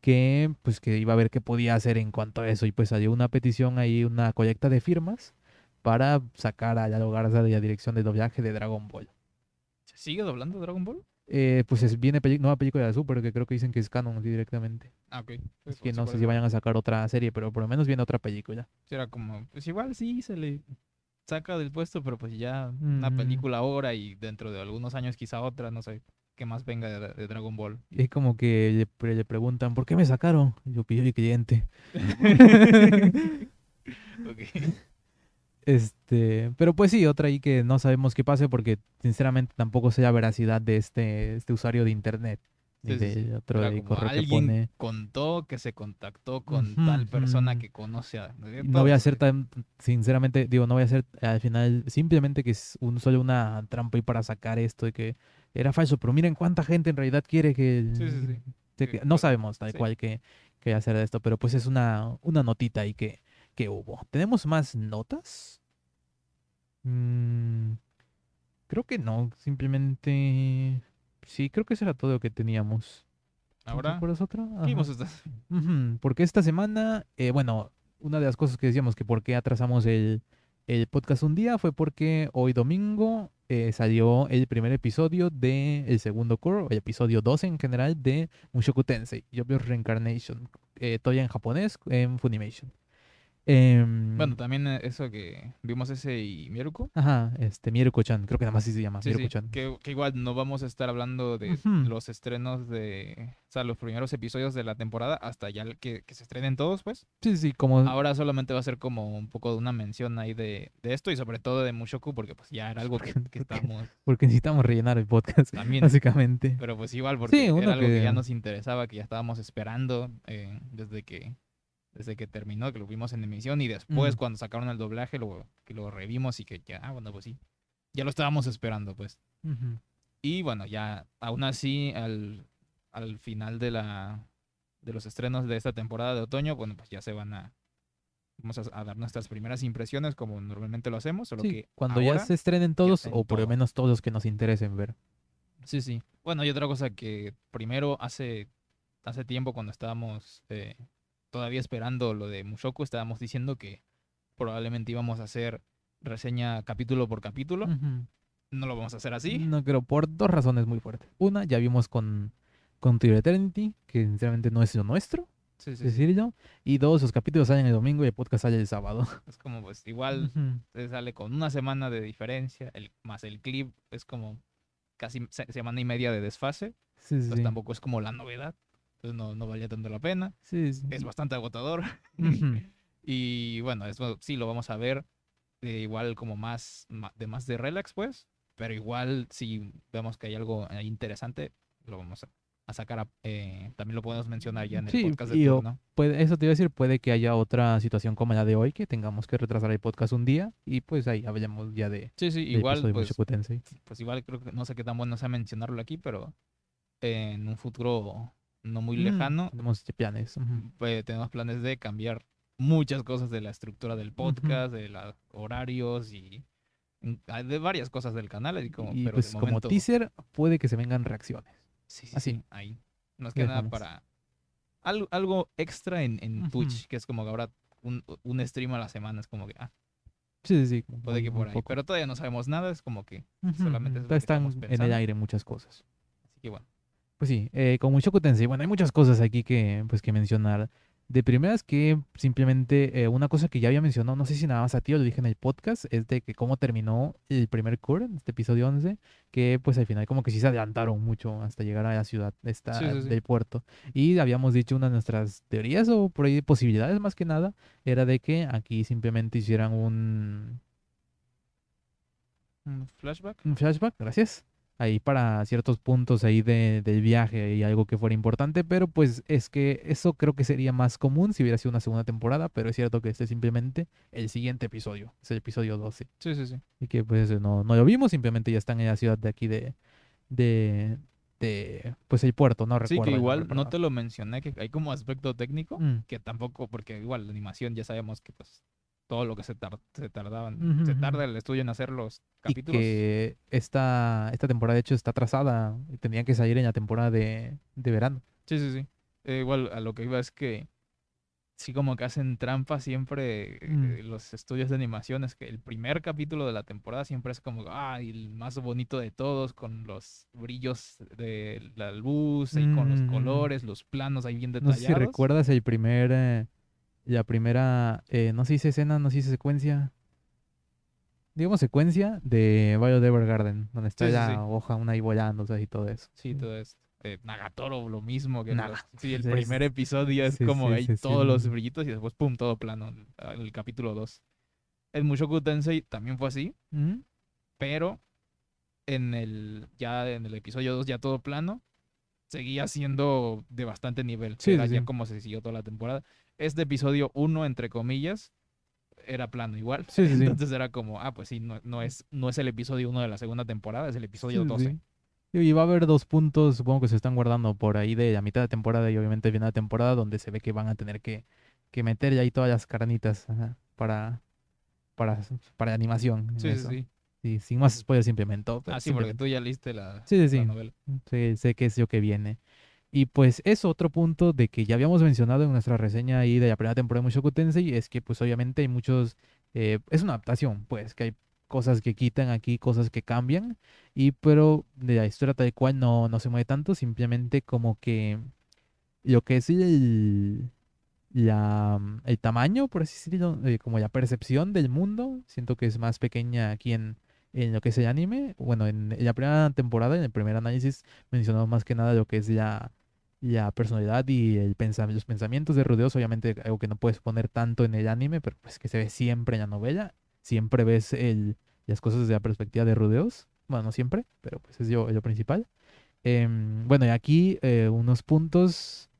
que pues que iba a ver qué podía hacer en cuanto a eso. Y pues salió una petición ahí, una colecta de firmas para sacar a Lalo Garza de la dirección de doblaje de Dragon Ball. ¿Se sigue doblando Dragon Ball? Eh, pues es, viene peli- nueva película de Super que creo que dicen que es canon directamente. Ah, ok. Pues, que sí no sé si vayan a sacar otra serie, pero por lo menos viene otra película. Era como, pues igual sí se le saca del puesto, pero pues ya una Mm. película ahora y dentro de algunos años quizá otra, no sé. que más venga de, de Dragon Ball. Es como que le, le preguntan, ¿por qué me sacaron? Yo pillo el cliente. Ok. Este, pero pues sí, otra ahí que no sabemos qué pase porque sinceramente tampoco sé la veracidad de este, este usuario de internet. Sí, de sí. otro como correo que alguien pone. contó que se contactó con tal persona que conoce a... No voy a eh. tan, sinceramente, digo, no voy a hacer al final simplemente que es un, solo una trampa y para sacar esto de que era falso, pero miren cuánta gente en realidad quiere que... Sí, sí, sí. de Que- no sabemos tal cual que, que hacer de esto, pero pues es una, una notita ahí que, que hubo. ¿Tenemos más notas? Mm, creo que no, simplemente... Sí, creo que eso era todo lo que teníamos. ¿No te Ahora, acuerdas otra? ¿qué Ajá. vimos esta- Ujú, Porque esta semana, eh, bueno, una de las cosas que decíamos que por qué atrasamos el, el podcast un día fue porque hoy domingo eh, salió el primer episodio de el segundo core, el episodio 12 en general de Mushoku Tensei, Yobyos Reincarnation, eh, todavía en japonés, en Funimation. Em, Bueno, también eh, eso que vimos ese y Mieruko. ajá, este, Mieruko-chan, creo que nada más así se llama, Sí, sí, Mieruko-chan. que, que igual no vamos a estar hablando de los estrenos de, o sea, los primeros episodios de la temporada hasta ya que, que se estrenen todos, pues. Sí, sí, como... Ahora solamente va a ser como un poco de una mención ahí de, de esto y sobre todo de Mushoku porque pues ya era algo que, que estábamos Porque necesitamos rellenar el podcast, también. básicamente. Pero pues igual porque Sí, era algo que... que- ya nos interesaba, que ya estábamos esperando eh, desde que desde que terminó, que lo vimos en emisión y después cuando sacaron el doblaje lo, que lo revimos y que ya, ah, bueno, pues sí, ya lo estábamos esperando pues. Ujú. Y bueno, ya aún así al, al final de la de los estrenos de esta temporada de otoño, bueno, pues ya se van a vamos a, a dar nuestras primeras impresiones como normalmente lo hacemos, solo Sí, que cuando ya se estrenen todos, o por lo menos todos los que nos interesen ver. Sí, sí. Bueno, y otra cosa que primero hace, hace tiempo cuando estábamos eh, todavía esperando lo de Mushoku, estábamos diciendo que probablemente íbamos a hacer reseña capítulo por capítulo. No lo vamos a hacer así. No creo, por dos razones muy fuertes. Una, ya vimos con, con Eternity, que sinceramente no es lo nuestro, Sí, sí, sí. decirlo. Y dos, los capítulos salen el domingo y el podcast sale el sábado. Es como pues igual Ujú. te sale con una semana de diferencia, el, más el clip es como casi se- semana y media de desfase. Entonces tampoco es como la novedad. Entonces no, no valía tanto la pena. Sí, sí. Es bastante agotador. Y bueno, eso sí lo vamos a ver eh, igual como más, de más de relax, pues. Pero igual si vemos que hay algo ahí interesante, lo vamos a, a sacar. a- eh, también lo podemos mencionar ya en el Sí, podcast de y o- turno. Puede, eso te iba a decir, puede que haya otra situación como la de hoy, que tengamos que retrasar el podcast un día y pues ahí hablemos ya de, Sí, sí, del igual, de pues, pues igual creo que no sé qué tan bueno sea mencionarlo aquí, pero en un futuro no muy Mm, lejano, Tenemos planes. ujú. pues, tenemos planes de cambiar muchas cosas de la estructura del podcast, de los horarios y mm, de varias cosas del canal. Y como, y pero pues de como teaser puede que se vengan reacciones. Sí, sí, Así. sí, ahí. Más que nada para algo, algo extra en. Twitch, que es como que ahora un, un stream a la semana es como que, ah, Sí, sí, sí. puede que por ahí. poco. Pero todavía no sabemos nada, es como que, Ujú, solamente ujú. es lo Todavía que están en el aire muchas cosas. así que bueno. Pues sí, eh, con Mushoku Tensei, bueno, hay muchas cosas aquí que, pues, que mencionar. De primeras que simplemente eh, una cosa que ya había mencionado, no sé si nada más a ti o lo dije en el podcast, es de que cómo terminó el primer core, este episodio 11, que pues al final como que sí se adelantaron mucho hasta llegar a la ciudad esta, Sí, sí, sí. del puerto. Y habíamos dicho una de nuestras teorías o por ahí posibilidades más que nada, era de que aquí simplemente hicieran un, Un flashback. un flashback, gracias. Ahí para ciertos puntos ahí de, del viaje y algo que fuera importante, pero pues es que eso creo que sería más común si hubiera sido una segunda temporada, pero es cierto que este es simplemente el siguiente episodio, es el episodio 12. Sí, sí, sí. Y que pues no, no lo vimos, simplemente ya están en la ciudad de aquí de, de, de pues el puerto, no Sí, recuerdo. que el igual no te lo mencioné, que hay como aspecto técnico, Mm. que tampoco, porque igual la animación ya sabemos que pues todo lo que se, tar- se tardaban, se tarda el estudio en hacer los Y capítulos. que esta, esta temporada de hecho está atrasada, y tendría que salir en la temporada de, de verano. Sí, sí, sí. Eh, igual a lo que iba es que sí como que hacen trampa siempre eh, Mm. los estudios de animación, es que el primer capítulo de la temporada siempre es como, ah, el más bonito de todos, con los brillos de la luz y con los Mm. colores, los planos ahí bien No detallados. sé si recuerdas el primer, eh, la primera, eh, no se dice escena, no se dice secuencia. digamos, secuencia de Violet Evergarden, donde está Sí, la sí. hoja una ahí volándose y todo eso. Sí, todo esto. Eh, Nagatoro, lo mismo que Naga- los- sí, el sí, es- primer episodio es sí, como sí, hay sí, sí, todos los brillitos y después pum, todo plano en en el capítulo 2. El Mushoku Tensei también fue así, pero en el ya en el episodio 2 ya todo plano seguía siendo de bastante nivel, era sí, ya sí. como se siguió toda la temporada. Este episodio 1 entre comillas era plano igual. Sí, sí, sí. Entonces era como, ah, pues sí, no, no es no es el episodio 1 de la segunda temporada, es el episodio Sí, 12. sí. Y va a haber dos puntos, supongo que se están guardando por ahí de la mitad de temporada y obviamente final de temporada, donde se ve que van a tener que, que meter ya ahí todas las carnitas ajá, para, para, para animación. Sí, sí, eso. sí. Y sin más spoilers simplemente. Ah, sí, porque tú ya leíste la, Sí, sí, la sí. novela. sé, sé que es lo que viene. Y pues es otro punto de que ya habíamos mencionado en nuestra reseña ahí de la primera temporada de Mushoku Tensei, es que pues obviamente hay muchos, eh, es una adaptación, pues, que hay cosas que quitan aquí, cosas que cambian, y pero de la historia tal cual no, no se mueve tanto, simplemente como que lo que es el, la, el tamaño, por así decirlo, eh, como la percepción del mundo, siento que es más pequeña aquí en, en lo que es el anime. Bueno, en, la primera temporada, en el primer análisis, mencionamos más que nada lo que es la, la personalidad y el pensa- los pensamientos de Rudeos, obviamente algo que no puedes poner tanto en el anime, pero pues que se ve siempre en la novela. Siempre ves el, las cosas desde la perspectiva de Rudeos. Bueno, no siempre, pero pues es lo, lo principal. Em, bueno, y aquí eh, unos puntos,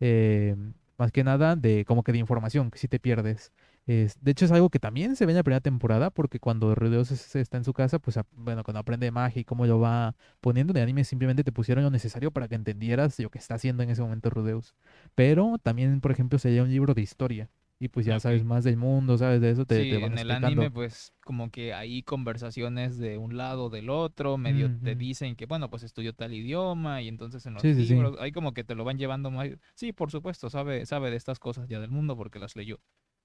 eh, más que nada, de como que de información, que si te pierdes. Es- de hecho, es algo que también se ve en la primera temporada, porque cuando Rudeos es- está en su casa, pues, bueno, cuando aprende magia y cómo lo va poniendo en el anime, simplemente te pusieron lo necesario para que entendieras lo que está haciendo en ese momento Rudeus. Pero también, por ejemplo, sería un libro de historia. Y pues ya sabes más del mundo, sabes de eso, te, sí, te van en el explicando. anime, pues, como que hay conversaciones de un lado o del otro, medio te dicen que, bueno, pues estudió tal idioma, y entonces en los Sí, sí, sí. libros, hay como que te lo van llevando más. Sí, por supuesto, sabe, sabe de estas cosas ya del mundo porque las leyó.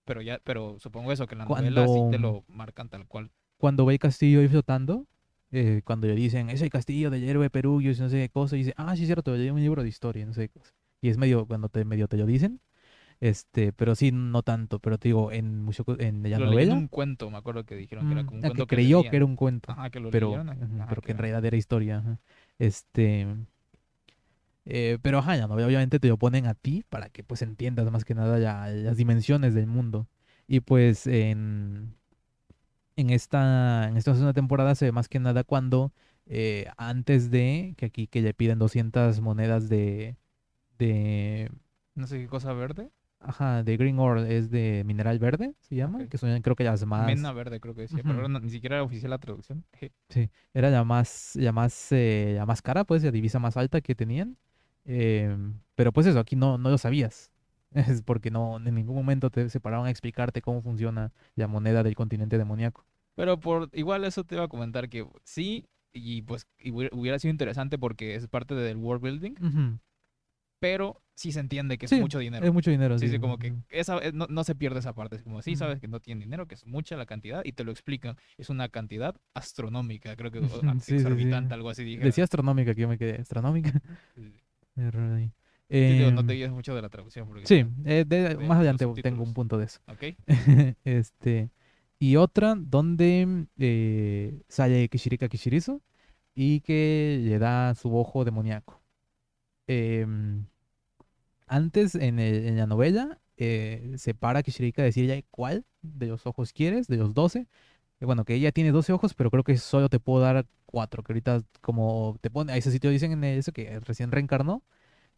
Pero ya, pero supongo eso, que en la novela sí te Cuando- lo marcan tal cual. cuando ve el castillo ahí flotando, eh, cuando le dicen, es el castillo del héroe Perugio, y no sé qué cosa, y dice, ah, sí, es cierto, leí un libro de historia, no sé qué cosa. Y es medio, cuando te, medio te lo dicen, este, pero sí, no tanto, pero te digo, en, Mushoku- en la Lo leí en novela, un cuento, me acuerdo que dijeron que era mm, como un ah, cuento que creyó leían. que era un cuento, Ajá, que lo pero, leyeron. ajá, pero que en realidad era historia, ajá. Este, eh, pero ajá, la novela obviamente te lo ponen a ti para que pues entiendas más que nada ya las dimensiones del mundo. Y pues en, en esta, en esta segunda temporada se ve más que nada cuando eh, antes de que aquí que le piden 200 monedas de, de, No sé qué cosa verde. ajá, de Green Ore, es de mineral verde, se llama, Ok. que son creo que las más, Mena verde, creo que decía. Pero Ujú. ahora no- ni siquiera era oficial la traducción. Sí, era la más, la más, eh, la más cara, pues, la divisa más alta que tenían. Em, pero pues eso, aquí no, no lo sabías. Es porque no, en ningún momento te separaron a explicarte cómo funciona la moneda del continente demoníaco. Pero por igual eso te iba a comentar que sí, y pues y hubiera sido interesante porque es parte del world building, Ujú. pero sí se entiende que es Sí, mucho dinero. Es mucho dinero, Sí, sí. sí, como que esa, eh, no, no se pierde esa parte. Es como, sí, sabes que no tiene dinero, que es mucha la cantidad, y te lo explican. Es una cantidad astronómica, creo que sí, exorbitante, algo así. Decía astronómica, que yo me quedé. ¿Astronómica? Sí, digo, no te Em, guías mucho de la traducción. Porque Sí, eh, de- más adelante tengo un punto de eso. ¿Ok? este, y otra donde eh, sale Kishirika Kishirizo y que le da su ojo demoníaco. Em, antes en, el- en la novela eh, se para Kishirika a decir ya cuál de los ojos quieres, de los 12. Eh, Bueno, que ella tiene 12 ojos, pero creo que solo te puedo dar 4, que ahorita como te pone, a ese sitio dicen en eso que recién reencarnó,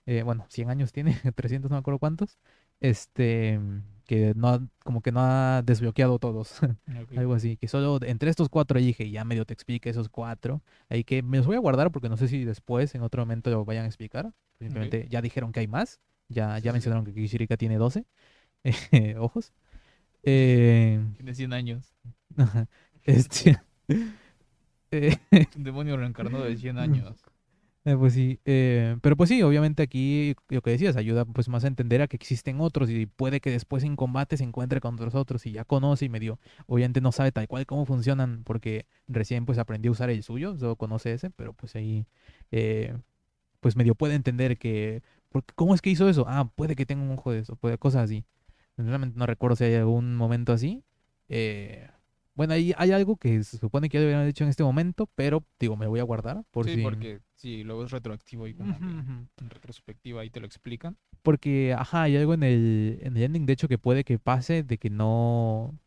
eh, bueno, 100 años tiene, 300 no me acuerdo cuántos, este, que no, ha- como que no ha desbloqueado todos, ok. algo así, que solo entre estos cuatro y ya medio te explica esos cuatro, ahí que me los voy a guardar porque no sé si después en otro momento lo vayan a explicar, simplemente ya dijeron que hay más, ya, ya sí. mencionaron que Kishirika tiene 12 eh, ojos, eh, Tiene 100 años. este, eh, Un demonio reencarnado de 100 años. Eh, pues sí, eh, pero pues sí, obviamente aquí lo que decías ayuda pues más a entender a que existen otros y puede que después en combate se encuentre con otros otros y ya conoce y medio, obviamente no sabe tal cual cómo funcionan porque recién pues aprendió a usar el suyo, solo conoce ese, pero pues ahí eh, pues medio puede entender que, porque, ¿cómo es que hizo eso? Ah, puede que tenga un ojo de eso, puede, cosas así. Realmente no recuerdo si hay algún momento así, eh, Bueno, ahí hay algo que se supone que ya deberían haber dicho en este momento, pero digo, me voy a guardar por sí, si... porque sí, luego es retroactivo y como que Ujú, ujú. en retrospectiva ahí te lo explican. Porque, ajá, hay algo en el, en el ending, de hecho, que puede que pase de que no...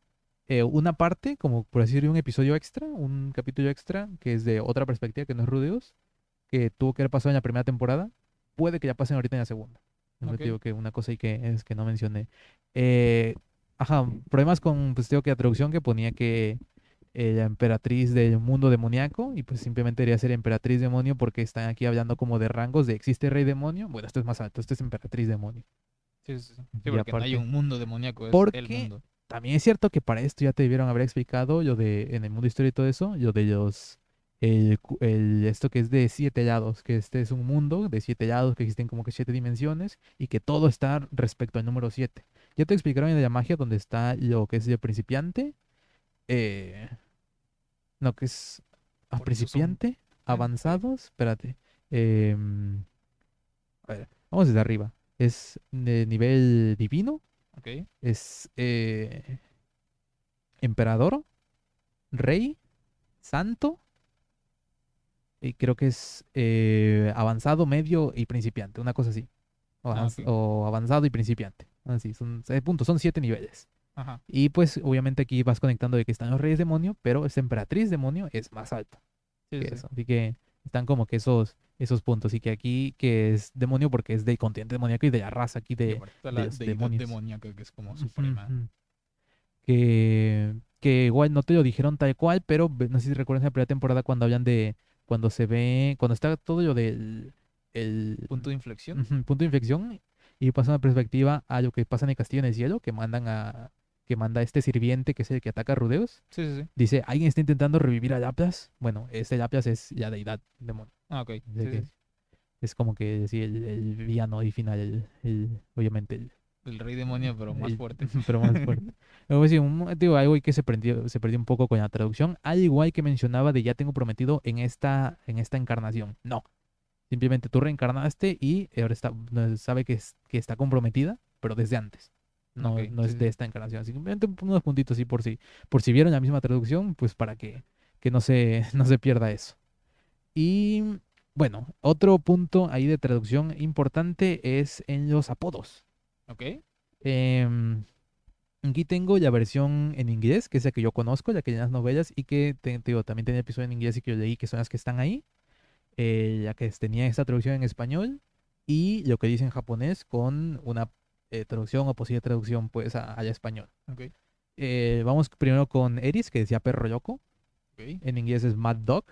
eh, una parte, como por así decirlo, un episodio extra, un capítulo extra, que es de otra perspectiva, que no es Rudeus, que tuvo que haber pasado en la primera temporada, puede que ya pasen ahorita en la segunda. No Ok. digo que una cosa y que es que no mencioné. Eh, ajá, problemas con, pues digo que la traducción que ponía que eh, la emperatriz del mundo demoníaco, y pues simplemente debería ser emperatriz demonio porque están aquí hablando como de rangos de existe rey demonio. Bueno, esto es más alto, esto es emperatriz demonio. Sí, sí, sí. Sí, porque no hay un mundo demoníaco, es Porque- el mundo. También es cierto que para esto ya te debieron haber explicado lo de en el mundo historia y todo eso, lo de los el- esto que es de siete lados, que este es un mundo de siete lados que existen como que siete dimensiones y que todo está respecto al número siete. Ya te explicaron en la magia donde está lo que es el principiante, eh, no que es principiante, avanzados, espérate, em, a ver, vamos desde arriba, es de nivel divino es eh, emperador, rey, santo, y creo que es eh, avanzado, medio y principiante, una cosa así. O, Ah, o avanzado y principiante. Así, son seis puntos, son siete niveles. Ajá. Y pues obviamente aquí vas conectando de que están los reyes demonio, pero esta emperatriz demonio es más alta Sí, que sí. eso. Así que están como que esos, esos puntos. Y que aquí que es demonio porque es del continente demoníaco y de la raza aquí de, de la demoníaca que es como suprema. Que, que igual no te lo dijeron tal cual, pero no sé si recuerdas la primera temporada cuando hablan de, cuando se ve, cuando está todo lo del el Punto de inflexión. punto de inflexión y pasa una perspectiva a lo que pasa en el castillo en el cielo, que mandan a, que manda este sirviente que es el que ataca a Rudeus. Sí, sí, sí. Dice, ¿alguien está intentando revivir a Laplace? Bueno, este Laplace es la deidad demonio. Ah, ok. Sí. Es como que sí, el, el villano y final, el, el- obviamente el, El rey demonio, pero más fuerte. pero más fuerte. Luego sí, un, digo, algo que se perdió, se perdió un poco con la traducción, al igual que mencionaba de ya tengo prometido en esta, en esta encarnación. No. Simplemente tú reencarnaste y ahora está, sabe que, es- que está comprometida, pero desde antes. No, Ok, no sí, es de esta encarnación. Simplemente unos puntitos así por si, por si vieron la misma traducción, pues para que, que no se, no se pierda eso. Y bueno, otro punto ahí de traducción importante es en los apodos. Ok. Em, aquí tengo la versión en inglés, que es la que yo conozco, la que hay en las novelas, y que te, te digo, también tenía episodio en inglés y que yo leí, que son las que están ahí. Eh, la que tenía esta traducción en español, y lo que dice en japonés con una eh, traducción o posible traducción pues a- al español. Ok. Eh, vamos primero con Eris, que decía perro loco. Ok. En inglés es Mad Dog,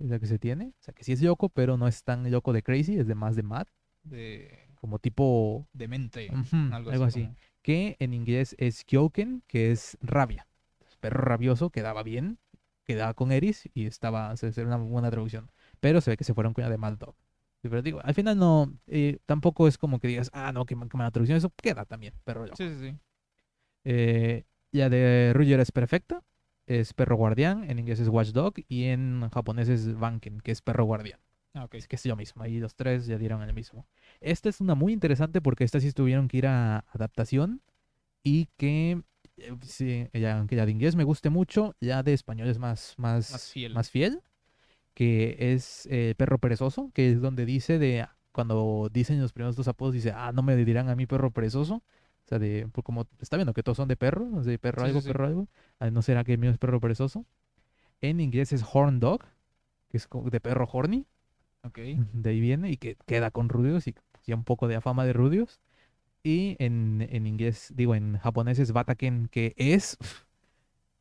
es la que se tiene. O sea, que sí es loco, pero no es tan loco de crazy, es de más de mad, De como tipo... demente. ujú, algo, algo así. como- que en inglés es Kyoken, que es rabia. Es perro rabioso, quedaba bien, quedaba con Eris y estaba, se era una buena traducción. Pero se ve que se fueron con de Mad Dog. Pero digo, al final no, eh, tampoco es como que digas, ah, no, que, ma- que mala traducción, eso queda también, perro loco. Sí, sí, sí. Eh, la de Ruger es perfecta, es perro guardián, en inglés es watchdog y en japonés es Banken, que es perro guardián. Ah, ok. Es que es lo mismo, ahí los tres ya dieron el mismo. Esta es una muy interesante porque esta sí tuvieron que ir a adaptación y que, eh, sí, ya- aunque la de inglés me guste mucho, ya de español es más, más, Más fiel. más fiel, que es eh, perro perezoso, que es donde dice de, cuando dicen los primeros dos apodos, dice, ah, no me dirán a mí perro perezoso. O sea, de, por como está viendo que todos son de perro, o sea, de perro Sí, algo, sí. perro algo. ah, ¿No será que el mío es perro perezoso? En inglés es horn dog, que es de perro horny. Ok. De ahí viene y que queda con Rudios y ya un poco de afama de Rudios. Y en, en inglés, digo, en japonés es Bataken, que es.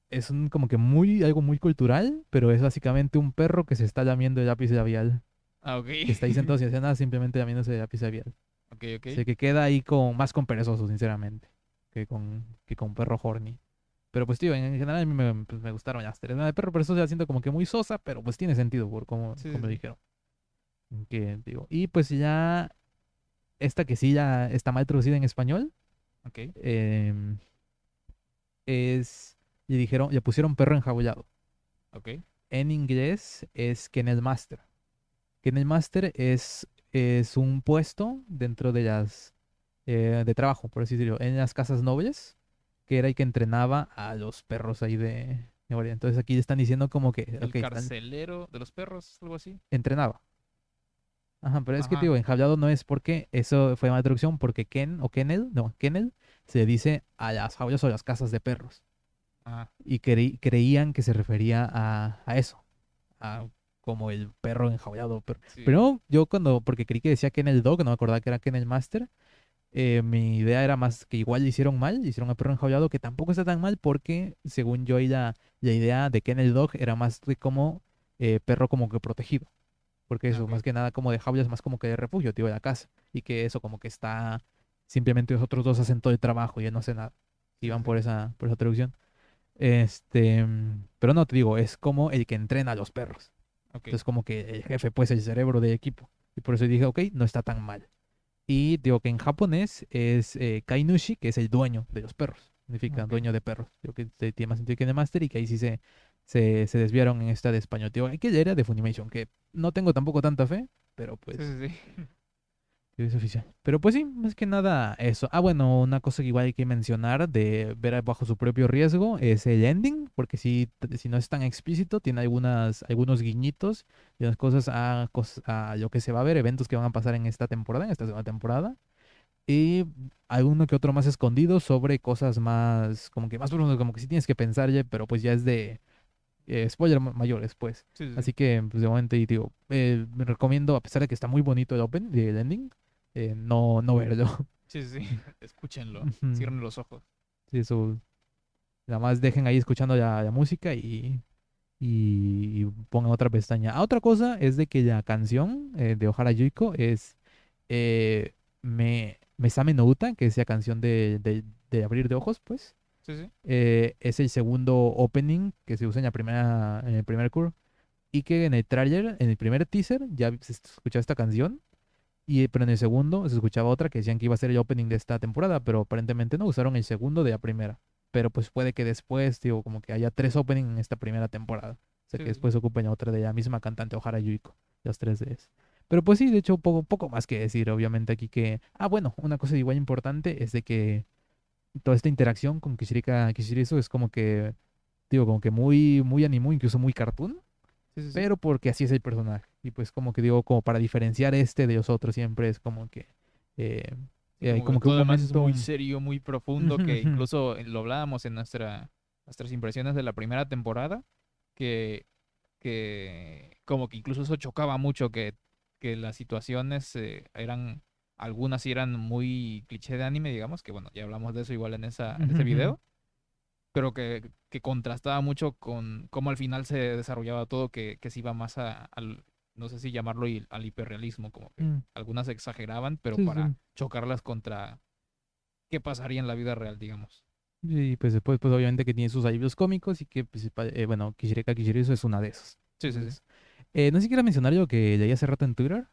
Es un, como que muy, algo muy cultural, pero es básicamente un perro que se está lamiendo el lápiz labial. Ah, ok. Que está ahí sentado sin hacer nada, simplemente lamiéndose el lápiz labial. Ok, ok. O sea, que queda ahí con, más con perezoso, sinceramente, que con, que con perro horny. Pero pues, tío, en, en general a mí me, pues, me gustaron las tres. De perro perezoso la siento como que muy sosa, pero pues tiene sentido por cómo, Sí, como sí. dijeron. Que, digo, y pues ya, esta que sí ya está mal traducida en español, Ok. em, es, le dijeron, le pusieron perro enjaulado. Ok. En inglés es Kennel Master. Kennel Master es, es un puesto dentro de las eh, de trabajo, por así decirlo, en las casas nobles, que era el que entrenaba a los perros ahí de. Entonces aquí le están diciendo como que El están- carcelero de los perros, algo así. entrenaba. Ajá, pero es que Ajá. te digo, enjaulado no es porque eso fue mala traducción, porque Ken o Kennel, no, Kennel se dice a las jaulas o las casas de perros. Ajá. Y creí- creían que se refería a, a eso, a como el perro enjaulado. Pero, sí. pero yo cuando, porque creí que decía Kennel Dog, no me acordaba que era Kennel Master, eh, mi idea era más que igual le hicieron mal, le hicieron al perro enjaulado, que tampoco está tan mal porque según yo ahí la, la idea de Kennel Dog era más de como eh, perro como que protegido. Porque eso, más que nada como de jaulas, más como que de refugio, tío, de la casa. Y que eso como que está, simplemente los otros dos hacen todo el trabajo y él no hace nada. Iban por esa, por esa traducción. Este, pero no, te digo, es como el que entrena a los perros. Ok. Entonces como que el jefe pues el cerebro del equipo. Y por eso dije, ok, no está tan mal. Y digo que en japonés es eh, Kainushi, que es el dueño de los perros. Significa Ok. dueño de perros. Digo que tiene más sentido que en el Master y que ahí sí se, se, se desviaron en esta de español. Digo, que era de Funimation, que no tengo tampoco tanta fe, pero pues Sí, sí, sí. es oficial. Pero pues sí, más que nada eso. Ah, bueno, una cosa que igual hay que mencionar de ver bajo su propio riesgo es el ending, porque si, si no es tan explícito, tiene algunas, algunos guiñitos y unas cosas a, cos- a lo que se va a ver, eventos que van a pasar en esta temporada, en esta segunda temporada. Y alguno que otro más escondido sobre cosas más, como que más profundas, como que sí tienes que pensar ya, pero pues ya es de eh, spoiler ma- mayores, pues. Sí, sí. Así que, pues de momento, y digo, eh, me recomiendo, a pesar de que está muy bonito el open, el ending, eh, no, no verlo. Sí, sí, sí. Escúchenlo. Cierren los ojos. Sí, eso. Nada más dejen ahí escuchando la, la música y, y, y pongan otra pestaña. Ah, otra cosa es de que la canción eh, de Ohara Yuiko es eh, me, Mesame no Uta, que es la canción de, de, de abrir de ojos, pues. Sí, sí. eh, es el segundo opening que se usa en la primera en el primer curso y que en el tráiler, en el primer teaser ya se escuchaba esta canción y pero en el segundo se escuchaba otra que decían que iba a ser el opening de esta temporada, pero aparentemente no usaron el segundo de la primera. Pero pues puede que después, digo, como que haya tres openings en esta primera temporada. O sea Sí, que después ocupen a otra de la misma cantante Ohara Yuiko, las tres de esas. Pero pues sí, de hecho, poco, poco más que decir, obviamente, aquí que... Ah, bueno, una cosa igual importante es de que toda esta interacción con Kishirika Kishirisu es como que, digo, como que muy, muy anime, incluso muy cartoon, Sí, sí, sí. pero porque así es el personaje. Y pues como que digo, como para diferenciar este de los otros siempre es como que... eh, eh, hay como que todo un demás es momento... muy serio, muy profundo, que incluso eh, lo hablábamos en nuestra, nuestras impresiones de la primera temporada, que, que como que incluso eso chocaba mucho, que, que las situaciones eh, eran, algunas eran muy cliché de anime, digamos, que bueno, ya hablamos de eso igual en, esa, en ese video, pero que, que contrastaba mucho con cómo al final se desarrollaba todo, que, que se iba más a- al, no sé si llamarlo al hiperrealismo, como que Mm, algunas exageraban, pero Sí, para sí. chocarlas contra qué pasaría en la vida real, digamos. Y pues después, pues obviamente que tiene sus alivios cómicos y que, pues, eh, bueno, Kishirika Kishirisu es una de esos. Sí, sí, sí. Eh, no sé si quiera mencionar algo que leí hace rato en Twitter.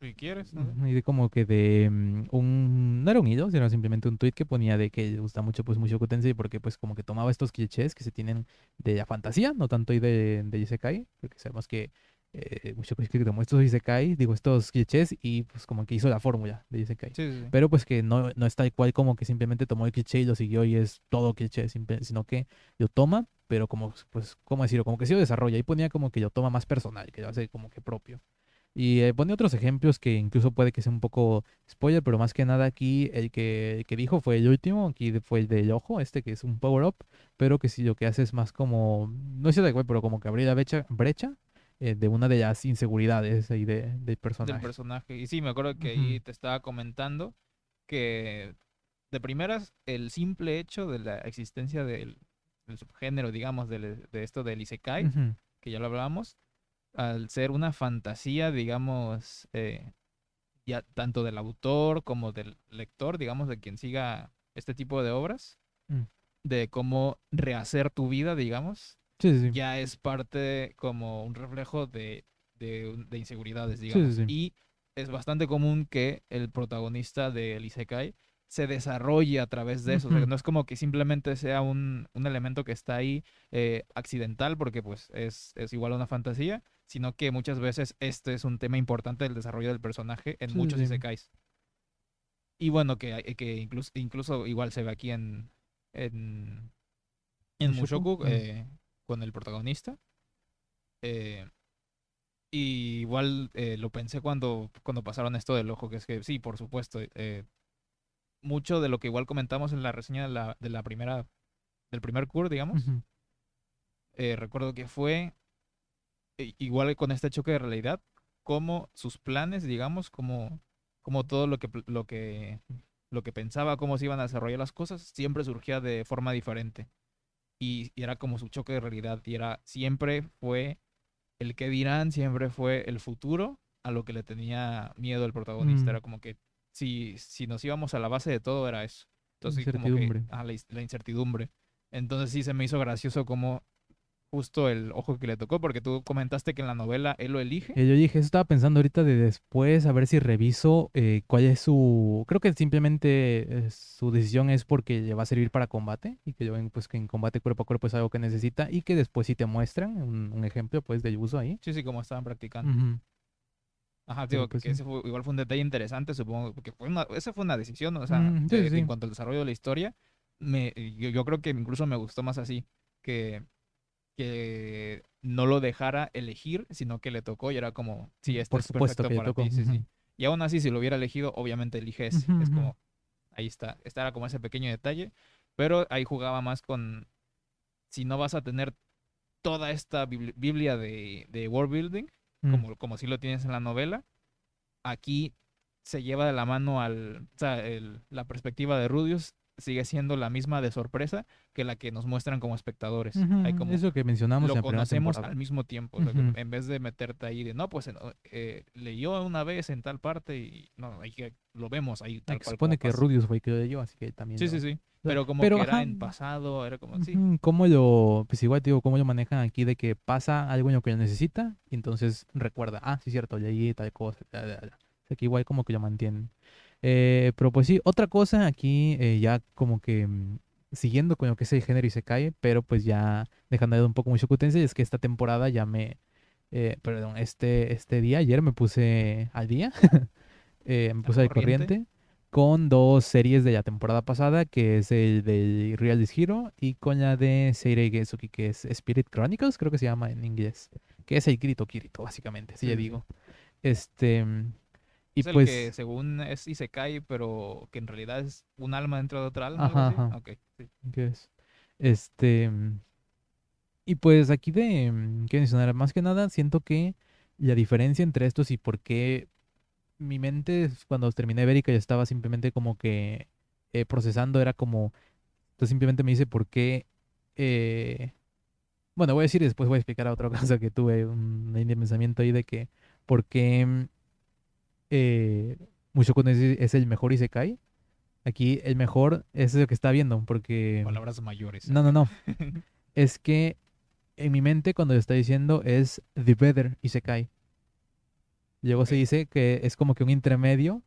Si quieres, no Y de como que de mm, un... No era un hilo, sino simplemente un tweet que ponía de que le gusta mucho pues Mushoku Tensei porque pues como que tomaba estos clichés que se tienen de la fantasía, no tanto y de, de Isekai, porque sabemos que eh, Mushoku Tensei tomó estos Isekai, digo estos clichés y pues como que hizo la fórmula de Isekai. Sí, sí, sí. Pero pues que no, no es tal cual como que simplemente tomó el cliché y lo siguió y es todo cliché, sino que lo toma, pero como, pues, ¿cómo decirlo? Como que sí lo desarrolla y ponía como que lo toma más personal, que lo hace como que propio. Y eh, pone otros ejemplos que incluso puede que sea un poco spoiler, pero más que nada aquí el que, el que dijo fue el último, aquí fue el del ojo, este que es un power-up, pero que sí lo que hace es más como, no es igual, pero como que abrir la brecha, brecha eh, de una de las inseguridades ahí de, del personaje. Del personaje. Y sí, me acuerdo que ahí Ujú. te estaba comentando que de primeras el simple hecho de la existencia del, del subgénero, digamos, del- de esto del Isekai, Ujú. que ya lo hablábamos, al ser una fantasía, digamos, eh, ya tanto del autor como del lector, digamos, de quien siga este tipo de obras, Mm. de cómo rehacer tu vida, digamos, Sí, sí, sí. ya es parte como un reflejo de, de, de inseguridades, digamos. Y es bastante común que el protagonista del Isekai se desarrolle a través de eso. O sea, Ujú. no es como que simplemente sea un, un elemento que está ahí eh, accidental, porque pues es, es igual a una fantasía, sino que muchas veces este es un tema importante del desarrollo del personaje en Sí, muchos sí. Isekais. Y bueno, que, que incluso, incluso igual se ve aquí en, en, en Mushoku, Mushoku eh, con el protagonista. Eh, y igual eh, lo pensé cuando, cuando pasaron esto del ojo, que es que sí, por supuesto. eh, mucho de lo que igual comentamos en la reseña de la, de la primera, del primer cur, digamos. Eh, recuerdo que fue eh, igual con este choque de realidad, como sus planes, digamos, como, como todo lo que, lo que, lo que pensaba, cómo se iban a desarrollar las cosas, siempre surgía de forma diferente. Y, y era como su choque de realidad, y era, siempre fue el que dirán, siempre fue el futuro a lo que le tenía miedo el protagonista. Mm. Era como que si, si nos íbamos a la base de todo, era eso. Entonces, como que, Incertidumbre. ah, la, incertidumbre. Entonces sí se me hizo gracioso como justo el ojo que le tocó, porque tú comentaste que en la novela él lo elige. Eh, yo dije, eso estaba pensando ahorita de después, a ver si reviso eh, cuál es su... Creo que simplemente eh, su decisión es porque le va a servir para combate y que yo ven pues que en combate cuerpo a cuerpo es algo que necesita y que después sí te muestran un, un ejemplo pues de uso ahí. Sí, sí, como estaban practicando. Ujú. Ajá, digo, pues que sí. ese fue, igual fue un detalle interesante, supongo, porque fue una, esa fue una decisión, o sea, Mm, sí, de- sí, sí. en cuanto al desarrollo de la historia, me, yo, yo creo que incluso me gustó más así, que, que no lo dejara elegir, sino que le tocó y era como, sí, este Por es supuesto perfecto para tocó. ti, sí, sí. ujú. Y aún así, si lo hubiera elegido, obviamente elige ese. Ujú, Es ujú. como, ahí está. Era como ese pequeño detalle. Pero ahí jugaba más con, si no vas a tener toda esta bibli- Biblia de, de world building, Mm. como, como si lo tienes en la novela, aquí se lleva de la mano al, o sea, el- la perspectiva de Rudius sigue siendo la misma de sorpresa que la que nos muestran como espectadores. Ujú, Hay como Eso que mencionamos lo en conocemos temporada. al mismo tiempo. o sea, en vez de meterte ahí de, no, pues eh, leyó una vez en tal parte y no, ahí que lo vemos ahí tal cual supone que. Rudius fue el que leyó, así que también Sí, lo- sí, sí. Pero como pero, que era ajá, en pasado, era como, sí. Ujú, ¿Cómo lo, pues igual digo, cómo lo manejan aquí de que pasa algo en lo que lo necesita y entonces recuerda, ah, sí, cierto, leí tal cosa, bla, bla, bla. O sea, que igual como que lo mantienen. Eh, pero pues sí, otra cosa aquí, eh, ya como que mm, siguiendo con lo que es el género y se cae, pero pues ya dejando de un poco mucho Kutense, es que esta temporada ya me, eh, perdón, este, este día, ayer me puse al día, eh, me puse al corriente? corriente con dos series de la temporada pasada, que es el de Realist Hero y con la de Seirei Geisuki, que es Spirit Chronicles, creo que se llama en inglés, que es el Kirito Kirito, básicamente, si Sí, sí. digo. Este, mm, y es el pues, que según es y se cae, pero que en realidad es un alma dentro de otra alma. Ajá, algo así. ajá. Ok, sí. ¿qué es? Este, mm, y pues aquí de, mm, ¿qué mencionar? Más que nada, siento que la diferencia entre estos y por qué mi mente cuando terminé de ver y que yo estaba simplemente como que eh, procesando era como, entonces simplemente me dice por qué, eh, bueno, voy a decir y después voy a explicar a otra cosa que tuve un línea de pensamiento ahí de que por qué eh, Mushoku es, el mejor Isekai. Aquí el mejor es lo que está viendo, porque... Palabras mayores. No, no, no. Es que en mi mente cuando está diciendo es The Better Isekai. Luego se dice que es como que un intermedio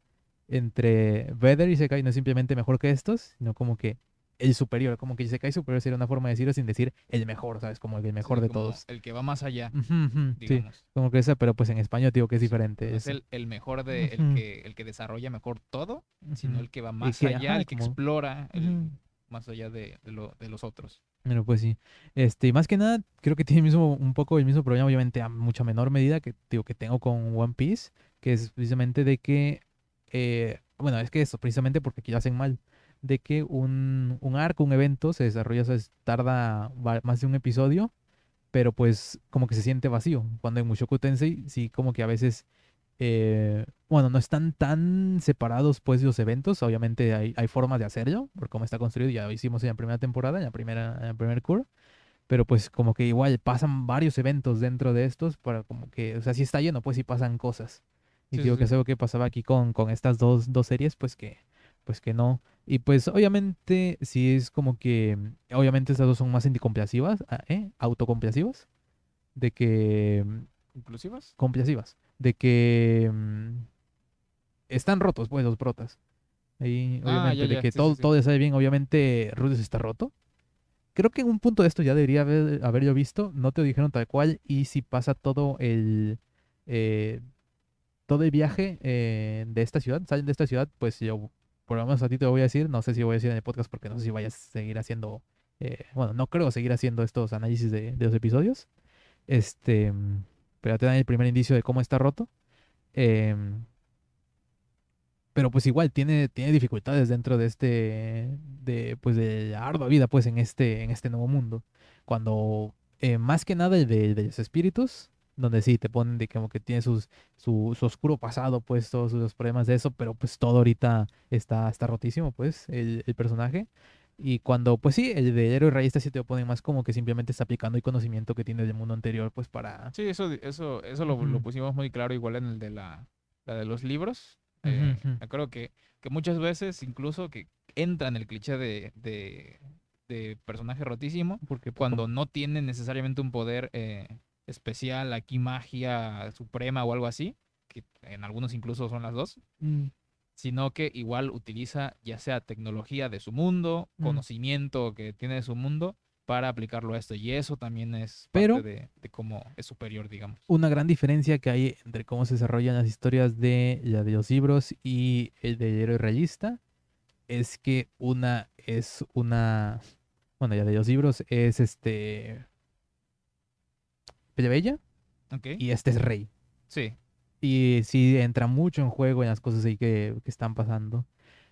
entre Better Isekai, no es simplemente mejor que estos, sino como que el superior, como que Isekai superior sería una forma de decirlo sin decir el mejor, ¿sabes? Como el mejor Sí, de todos. El que va más allá, ujú, Sí, digamos. como que esa, pero pues en español digo que es diferente. No es el, el mejor de, el que, el que desarrolla mejor todo, sino el que va más que, allá, ajá, el que como- explora, el, más allá de, de lo- de los otros. Pero pues sí. Este, y más que nada, creo que tiene mismo, un poco el mismo problema, obviamente a mucha menor medida que digo que tengo con One Piece, que es precisamente de que, eh, bueno, es que eso, precisamente porque aquí lo hacen mal, de que un, un arco, un evento se desarrolla, tarda más de un episodio, pero pues como que se siente vacío. Cuando en Mushoku Tensei, sí, como que a veces, eh, bueno, no están tan separados pues los eventos, obviamente hay, hay formas de hacerlo, por cómo está construido, ya lo hicimos en la primera temporada, en la primera, en el primer cur, pero pues como que igual pasan varios eventos dentro de estos, para como que, o sea, si está lleno, pues sí pasan cosas. Y Sí, digo sí, que es algo que pasaba aquí con, con estas dos, dos series, pues que, pues que no. Y pues obviamente sí es como que, obviamente estas dos son más indicomplacivas, ah, ¿eh? autocomplacivas, de que, ¿Inclusivas? complacivas, de que mm, están rotos pues los protas. Ahí, Ah, obviamente, ya, de ya, que sí, sí, todo, sí. todo sale bien, obviamente Rudius está roto. Creo que en un punto de esto ya debería haber, haber yo visto, no te lo dijeron tal cual, y si pasa todo el eh, todo el viaje eh, de esta ciudad, salen de esta ciudad, pues yo por lo menos a ti te voy a decir, no sé si voy a decir en el podcast porque no sé si vayas a seguir haciendo, eh, bueno, no creo seguir haciendo estos análisis de, de los episodios, este, mm, pero te dan el primer indicio de cómo está roto. Em, pero pues igual tiene, tiene dificultades dentro de este, de, pues de la ardua vida pues en este, en este nuevo mundo. Cuando, eh, más que nada el de, de los espíritus, donde sí te ponen de como que tiene sus, su, su oscuro pasado, pues todos los problemas de eso, pero pues todo ahorita está, está rotísimo, pues, el personaje. Y cuando, pues sí, el de héroe rayista sí te lo ponen más como que simplemente está aplicando el conocimiento que tiene del mundo anterior, pues para... Sí, eso, eso, eso lo, pusimos muy claro igual en el de la, la de los libros. Ujú. me acuerdo que, que muchas veces incluso que entra en el cliché de, de, de personaje rotísimo Porque cuando no tiene necesariamente un poder eh, especial, aquí magia suprema o algo así, que en algunos incluso son las dos, Mm, sino que igual utiliza ya sea tecnología de su mundo, Mm. conocimiento que tiene de su mundo para aplicarlo a esto. Y eso también es Pero- parte de, de cómo es superior, digamos. una gran diferencia que hay entre cómo se desarrollan las historias de la de los libros y el de héroe rayista es que una es una bueno ya de los libros es este plebeya Ok. y este es rey Sí. Y sí entra mucho en juego en las cosas ahí que, que están pasando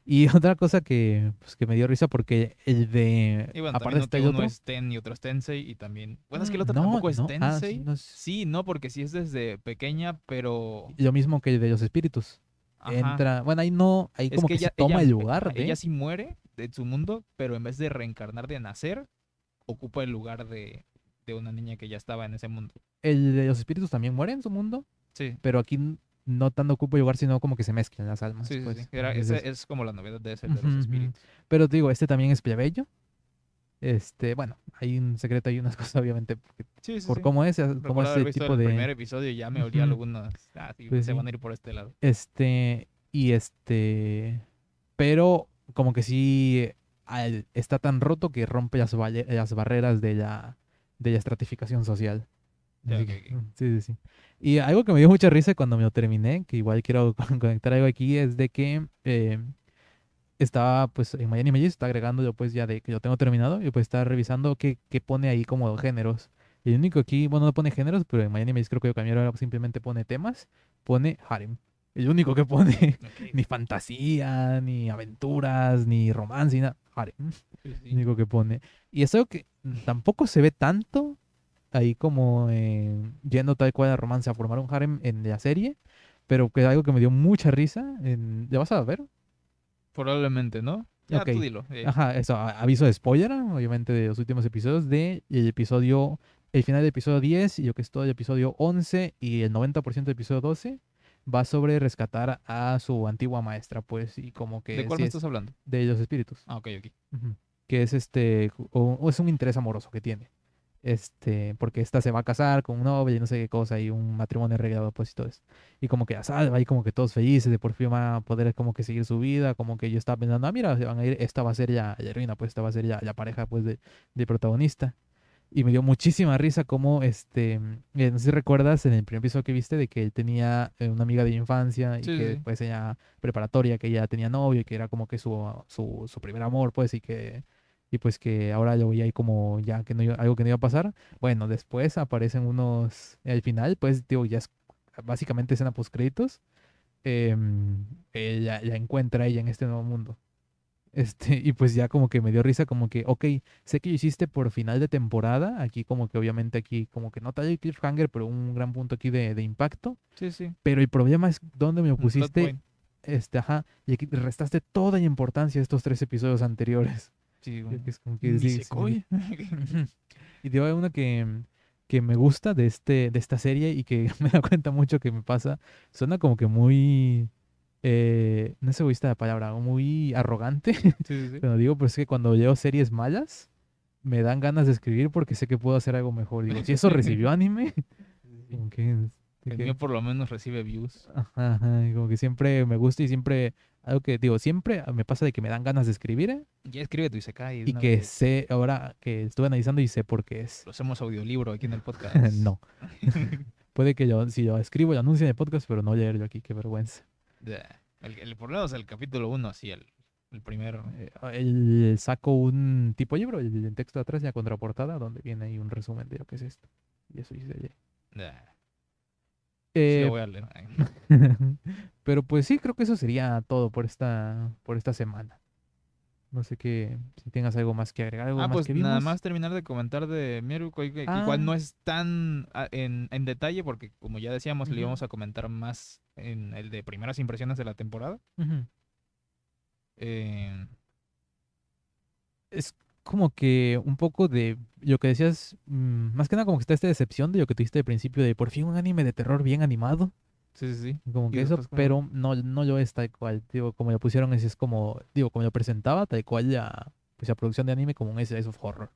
y otra cosa que, pues, que me dio risa porque el de Y bueno, aparte está que el uno otro es Ten y otro es Tensei y también... Bueno, es que el Mm, otro no, tampoco es no, ah, sí, Tensei. no es- Sí, no, porque sí es desde pequeña, pero... lo mismo que el de los espíritus Ajá. entra bueno ahí no ahí Es como que, ella- se toma ella- el lugar de Ella sí muere de su mundo, pero en vez de reencarnar de nacer, ocupa el lugar de, de una niña que ya estaba en ese mundo. el de los espíritus también muere en su mundo, Sí. pero aquí no tanto ocupa lugar, sino como que se mezclan las almas. Sí, sí, pues. sí. Era- Entonces, ese es como la novedad de ese, de los espíritus. Pero te digo, este también es plebeyo. Este, bueno, hay un secreto, hay unas cosas, obviamente, porque- Sí, sí, por cómo es, cómo es haber ese visto tipo el de. primer episodio y ya me olía Ujú. algunos. Ah, sí, Pues se van a ir por este lado. Este, y este, pero como que sí al- está tan roto que rompe las, las barreras de la, de la estratificación social. Ya, Así ok, que, ok. mm, sí, sí, sí. Y algo que me dio mucha risa cuando me lo terminé, que igual quiero conectar algo aquí, es de que eh, estaba pues en Miami Magic, está agregando yo pues ya de que lo tengo terminado, y pues está revisando qué, qué pone ahí como géneros. Y el único aquí, bueno, no pone géneros, pero en Miami Magic creo que lo cambiaron, ahora simplemente pone temas, pone harem. El único que pone Ok, ni fantasía, ni aventuras, ni romance, ni nada. Harem. sí, sí. Lo único que pone. Y es algo que tampoco se ve tanto ahí como eh, yendo tal cual a romance a formar un harem en la serie, pero que es algo que me dio mucha risa. En... ¿Ya vas a ver? Probablemente, ¿no? Ya Ok. tú dilo. eh. Ajá, eso, aviso de spoiler, obviamente, de los últimos episodios, de el episodio, el final del episodio 10 y lo que es todo el episodio 11 y el 90% del episodio 12 va sobre rescatar a su antigua maestra, pues, y como que ¿De cuál sí me es estás hablando? de los espíritus. Ah, ok, ok. Que es este, o, o es un interés amoroso que tiene. Este, porque esta se va a casar con un novio y no sé qué cosa, y un matrimonio arreglado, pues y todo eso. Y como que la salva, y como que todos felices de por fin van a poder como que seguir su vida, como que yo estaba pensando, ah, mira, se van a ir, esta va a ser ya la heroína, pues esta va a ser ya la pareja, pues, de, de protagonista. Y me dio muchísima risa como, este, no sé si recuerdas en el primer episodio que viste de que él tenía eh, una amiga de infancia y Sí, que sí. después ella preparatoria, que ella tenía novio y que era como que su, su, su primer amor, pues, y que y pues que ahora lo veía ahí como ya que no algo que no iba a pasar. Bueno, después aparecen unos, al final, pues, digo, ya es básicamente escena post créditos, em, él la, la encuentra ella en este nuevo mundo. Este, y pues ya como que me dio risa, como que, ok, sé que lo hiciste por final de temporada, aquí como que obviamente aquí como que no tal el cliffhanger, pero un gran punto aquí de, de impacto, Sí, sí. pero el problema es dónde me lo pusiste, este, ajá, y aquí restaste toda la importancia a estos tres episodios anteriores. Sí, Que- es como que sí, sí. Y digo, hay una que, que me gusta de, este, de esta serie y que me da cuenta mucho que me pasa. Suena como que muy... eh, no es egoísta la palabra, muy arrogante. Sí. Pero digo, pues es que cuando leo series malas, me dan ganas de escribir porque sé que puedo hacer algo mejor. Digo, si eso recibió anime, como que... El que- mío por lo menos recibe views. Ajá, ajá, como que siempre me gusta y siempre... Algo que digo, siempre me pasa de que me dan ganas de escribir ¿eh? Ya escribe tu Isekai. de y que vez. sé, ahora que estuve analizando y sé por qué es. Lo hacemos audiolibro aquí en el podcast. no. Puede que yo, si yo escribo, lo anuncie en el podcast, pero no leerlo aquí, qué vergüenza. El, el, lo menos el capítulo 1, así, el El primero. Eh, el- saco un tipo libro, el, el texto de atrás, la contraportada, donde viene ahí un resumen de lo que es esto. Y eso hice ayer. Sí Eh, lo voy a leer. Pero pues sí, creo que eso sería todo por esta, por esta semana. No sé qué, si tengas algo más que agregar, algo Ah, más pues que nada vimos. más terminar de comentar de que Ah. igual no es tan ah, en, en detalle porque como ya decíamos, le Ujú. íbamos a comentar más en el de primeras impresiones de la temporada. Eh, Es como que un poco de lo que decías, mm, más que nada como que está esta decepción de lo que tuviste al principio de por fin un anime de terror bien animado. sí, sí, sí. Como que eso, como- pero no, no lo es tal cual. Digo, como lo pusieron, es, es como, digo, como lo presentaba, tal cual la, pues, la producción de anime como un S of horror.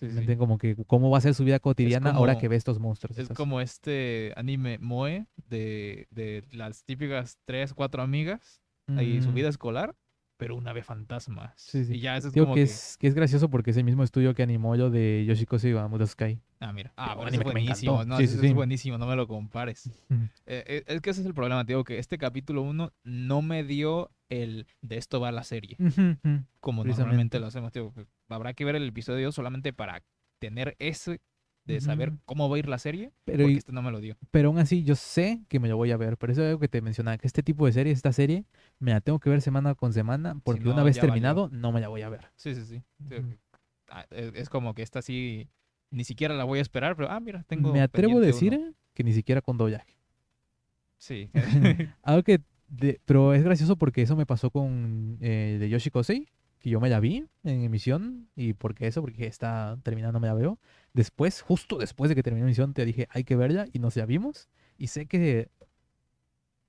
sí, sí. Como que cómo va a ser su vida cotidiana ahora como- que ve estos monstruos. Es esas- como este anime Moe de, de las típicas tres, cuatro amigas ahí su Mm, vida escolar, pero una vez fantasma. Sí, sí. Y ya eso es Digo como que, que... es, que es gracioso porque es el mismo estudio que animó lo de Yoshikose wa Sky. Ah, mira. Ah, bueno, es buenísimo. No, Sí, sí, es sí. buenísimo, no me lo compares. Eh, eh, es que ese es el problema, te digo que este capítulo 1 no me dio el de esto va la serie, como normalmente lo hacemos. Tío. Habrá que ver el episodio solamente para tener ese de saber cómo va a ir la serie, Pero, porque y- este no me lo dio. pero aún así yo sé que me lo voy a ver. Por eso es algo que te mencionaba, que este tipo de serie, esta serie, me la tengo que ver semana con semana, porque no, una vez valió. terminado, no me la voy a ver. Sí, sí, sí. Tío, Ujú. que- ah, es, como que esta sí, ni siquiera la voy a esperar, pero ah, mira, tengo. me atrevo a decir uno. que ni siquiera con doblaje. Sí. Algo que, de- pero es gracioso porque eso me pasó con eh, de Yoshi Kosei, que yo me la vi en emisión, y porque eso, porque está terminando, me la veo. Después, justo después de que terminó emisión, te dije, hay que verla, y nos la vimos, y sé que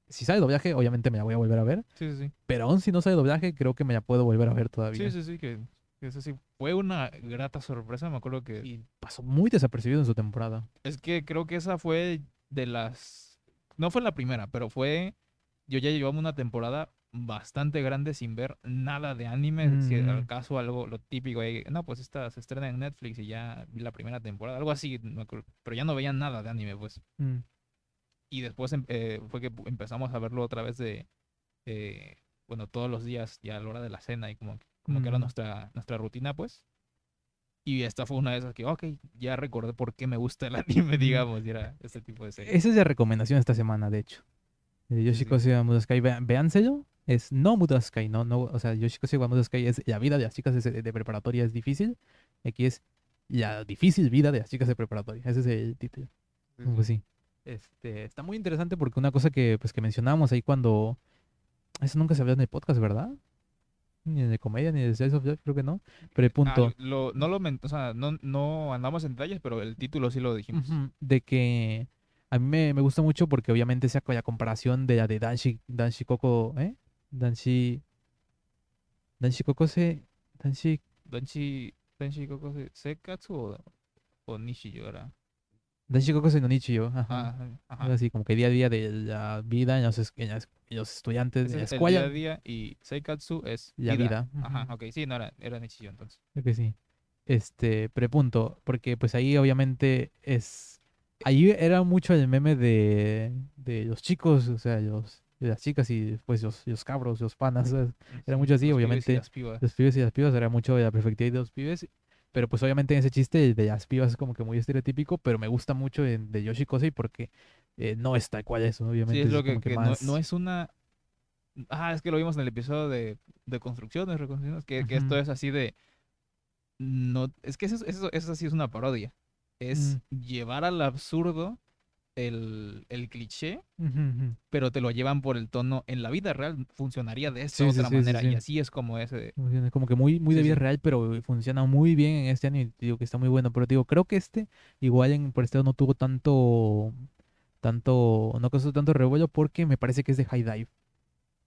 si sale doblaje, obviamente me la voy a volver a ver, sí, sí, sí. pero aún si no sale doblaje, creo que me la puedo volver a ver todavía. Sí, sí, sí, que, que eso sí. Fue una grata sorpresa, me acuerdo que... Y pasó muy desapercibido en su temporada. Es que creo que esa fue de las... No fue la primera, pero fue... Yo ya llevaba una temporada bastante grande sin ver nada de anime. Si Mm. al caso algo, lo típico ahí, no, pues esta se estrena en Netflix y ya vi la primera temporada, algo así, no pero ya no veía nada de anime, pues. Mm. Y después em- eh, fue que empezamos a verlo otra vez de, eh, bueno, todos los días, ya a la hora de la cena y como, como que era Mm. nuestra, nuestra rutina, pues. Y esta fue una de esas que, ok, ya recordé por qué me gusta el anime, digamos, y era este tipo de serie. Esa es la recomendación esta semana, de hecho. De Yoshiko sí. vean, véanselo. Es no Mudaskai, no, no, o sea, Yoshiko wa Mudaskai es la vida de las chicas de, de preparatoria es difícil. Aquí es la difícil vida de las chicas de preparatoria. Ese es el título. Pues sí. Este, está muy interesante porque una cosa que, pues, que mencionábamos ahí cuando... Eso nunca se habló en el podcast, ¿verdad? Ni en de comedia, ni de Slice of Life, creo que no. Pero el punto... Ah, lo- no lo o sea, no, no andamos en detalles, pero el título sí lo dijimos. De que a mí me, me gusta mucho porque obviamente saco la comparación de la de Danshi, Danshi Koko, ¿eh? Danshi... Danshi Koko se... Danshi... Danchi, Danchi Koko se- Sekatsu o, o Nishiyo era. Danshi Koko se no Nichiyo, ajá. Ah, ajá. Así, como que día a día de la vida en los, es- en las- en los estudiantes de la es el escuela. día a día y Seikatsu es La vida. Ajá, ok, sí, no era, era Nishiyo entonces. Creo que sí. Este, prepunto, porque pues ahí obviamente es... Ahí era mucho el meme de, de los chicos, o sea, los, las chicas y después los, los cabros, los panas, ¿sabes? Era mucho así, Los pibes y obviamente. las pibas. Los pibes y las pibas era mucho de la perspectiva de los pibes. Pero pues obviamente en ese chiste de las pibas es como que muy estereotípico, pero me gusta mucho de, de Yoshi Kosei porque eh, no es tal cual eso, obviamente. Sí, es lo como que, que no- más... no, es una... Ah, es que lo vimos en el episodio de, de construcciones, reconstrucciones, que, que esto es así de... No, es que eso, eso, eso sí es una parodia. Es Mm. llevar al absurdo el, el cliché, pero te lo llevan por el tono. En la vida real funcionaría de esta Sí, otra sí, manera. sí. Y así es como ese... Funciona Como que muy, muy de vida real, pero funciona muy bien en este año y digo que está muy bueno. Pero digo, creo que este, igual en, por este no tuvo tanto, tanto, no causó tanto revuelo porque me parece que es de High Dive.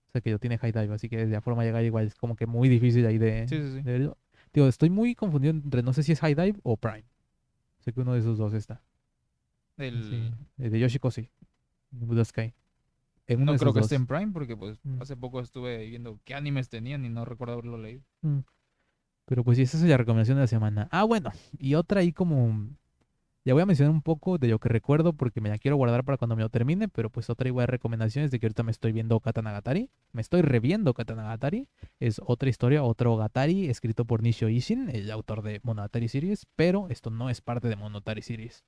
O sea, que lo tiene High Dive, así que de la forma de llegar igual es como que muy difícil ahí de, Sí, sí, sí. de verlo. Digo, estoy muy confundido entre no sé si es High Dive o Prime. Sé que uno de esos dos está. Sí, eh, de Yoshi Kosei. Sky. En No de creo que dos. esté en Prime porque pues Mm. hace poco estuve viendo qué animes tenían y no recuerdo haberlo leído. Mm. Pero pues sí, esa es la recomendación de la semana. Ah, bueno, y otra ahí como Ya voy a mencionar un poco de lo que recuerdo porque me la quiero guardar para cuando me lo termine, pero pues otra igual recomendación es de que ahorita me estoy viendo Katanagatari. Me estoy reviendo Katanagatari. Es otra historia, otro Gatari, escrito por Nishio Ishin, el autor de Monogatari Series, pero esto no es parte de Monogatari Series.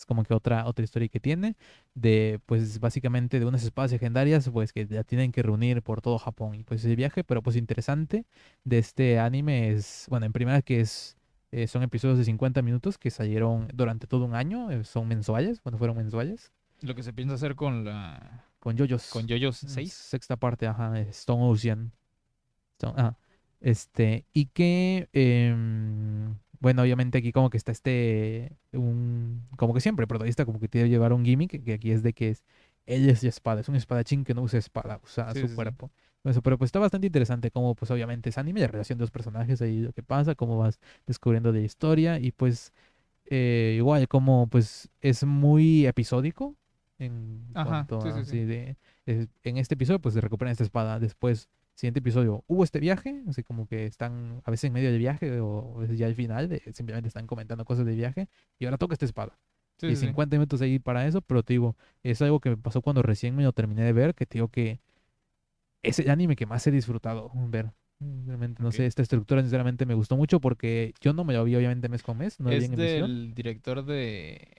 Es como que otra, otra historia que tiene de, pues básicamente de unas espadas legendarias, pues que ya tienen que reunir por todo Japón. Y pues el viaje, pero pues interesante de este anime es, bueno, en primera que es eh, son episodios de 50 minutos que salieron durante todo un año. eh, son mensuales, cuando fueron mensuales. Lo que se piensa hacer con la. Con yoyos. Con Yoyos Mm, 6. Sexta parte, ajá. eh, Stone Ocean. Stone- ajá. Este, y que, em, bueno, obviamente aquí como que está este, un, como que siempre el protagonista como que tiene que llevar un gimmick, que aquí es de que es, él es la espada, es un espadachín que no usa espada, usa Sí, su sí, sí. cuerpo. Eso, pero pues está bastante interesante como pues obviamente es anime, la relación de los personajes ahí, lo que pasa, cómo vas descubriendo de la historia y pues eh, igual como pues es muy episódico en Ajá, cuanto a, de- es- en este episodio pues se recuperan esta espada, después siguiente episodio hubo este viaje, así como que están a veces en medio del viaje o a veces ya al final, de- simplemente están comentando cosas del viaje y ahora toca esta espada. Sí, y sí, sí. 50 minutos ahí para eso, pero te digo, es algo que me pasó cuando recién me lo terminé de ver, que te digo que es el anime que más he disfrutado ver. Realmente, no Ok. sé, esta estructura sinceramente me gustó mucho porque yo no me lo vi obviamente mes con mes, no es del director de.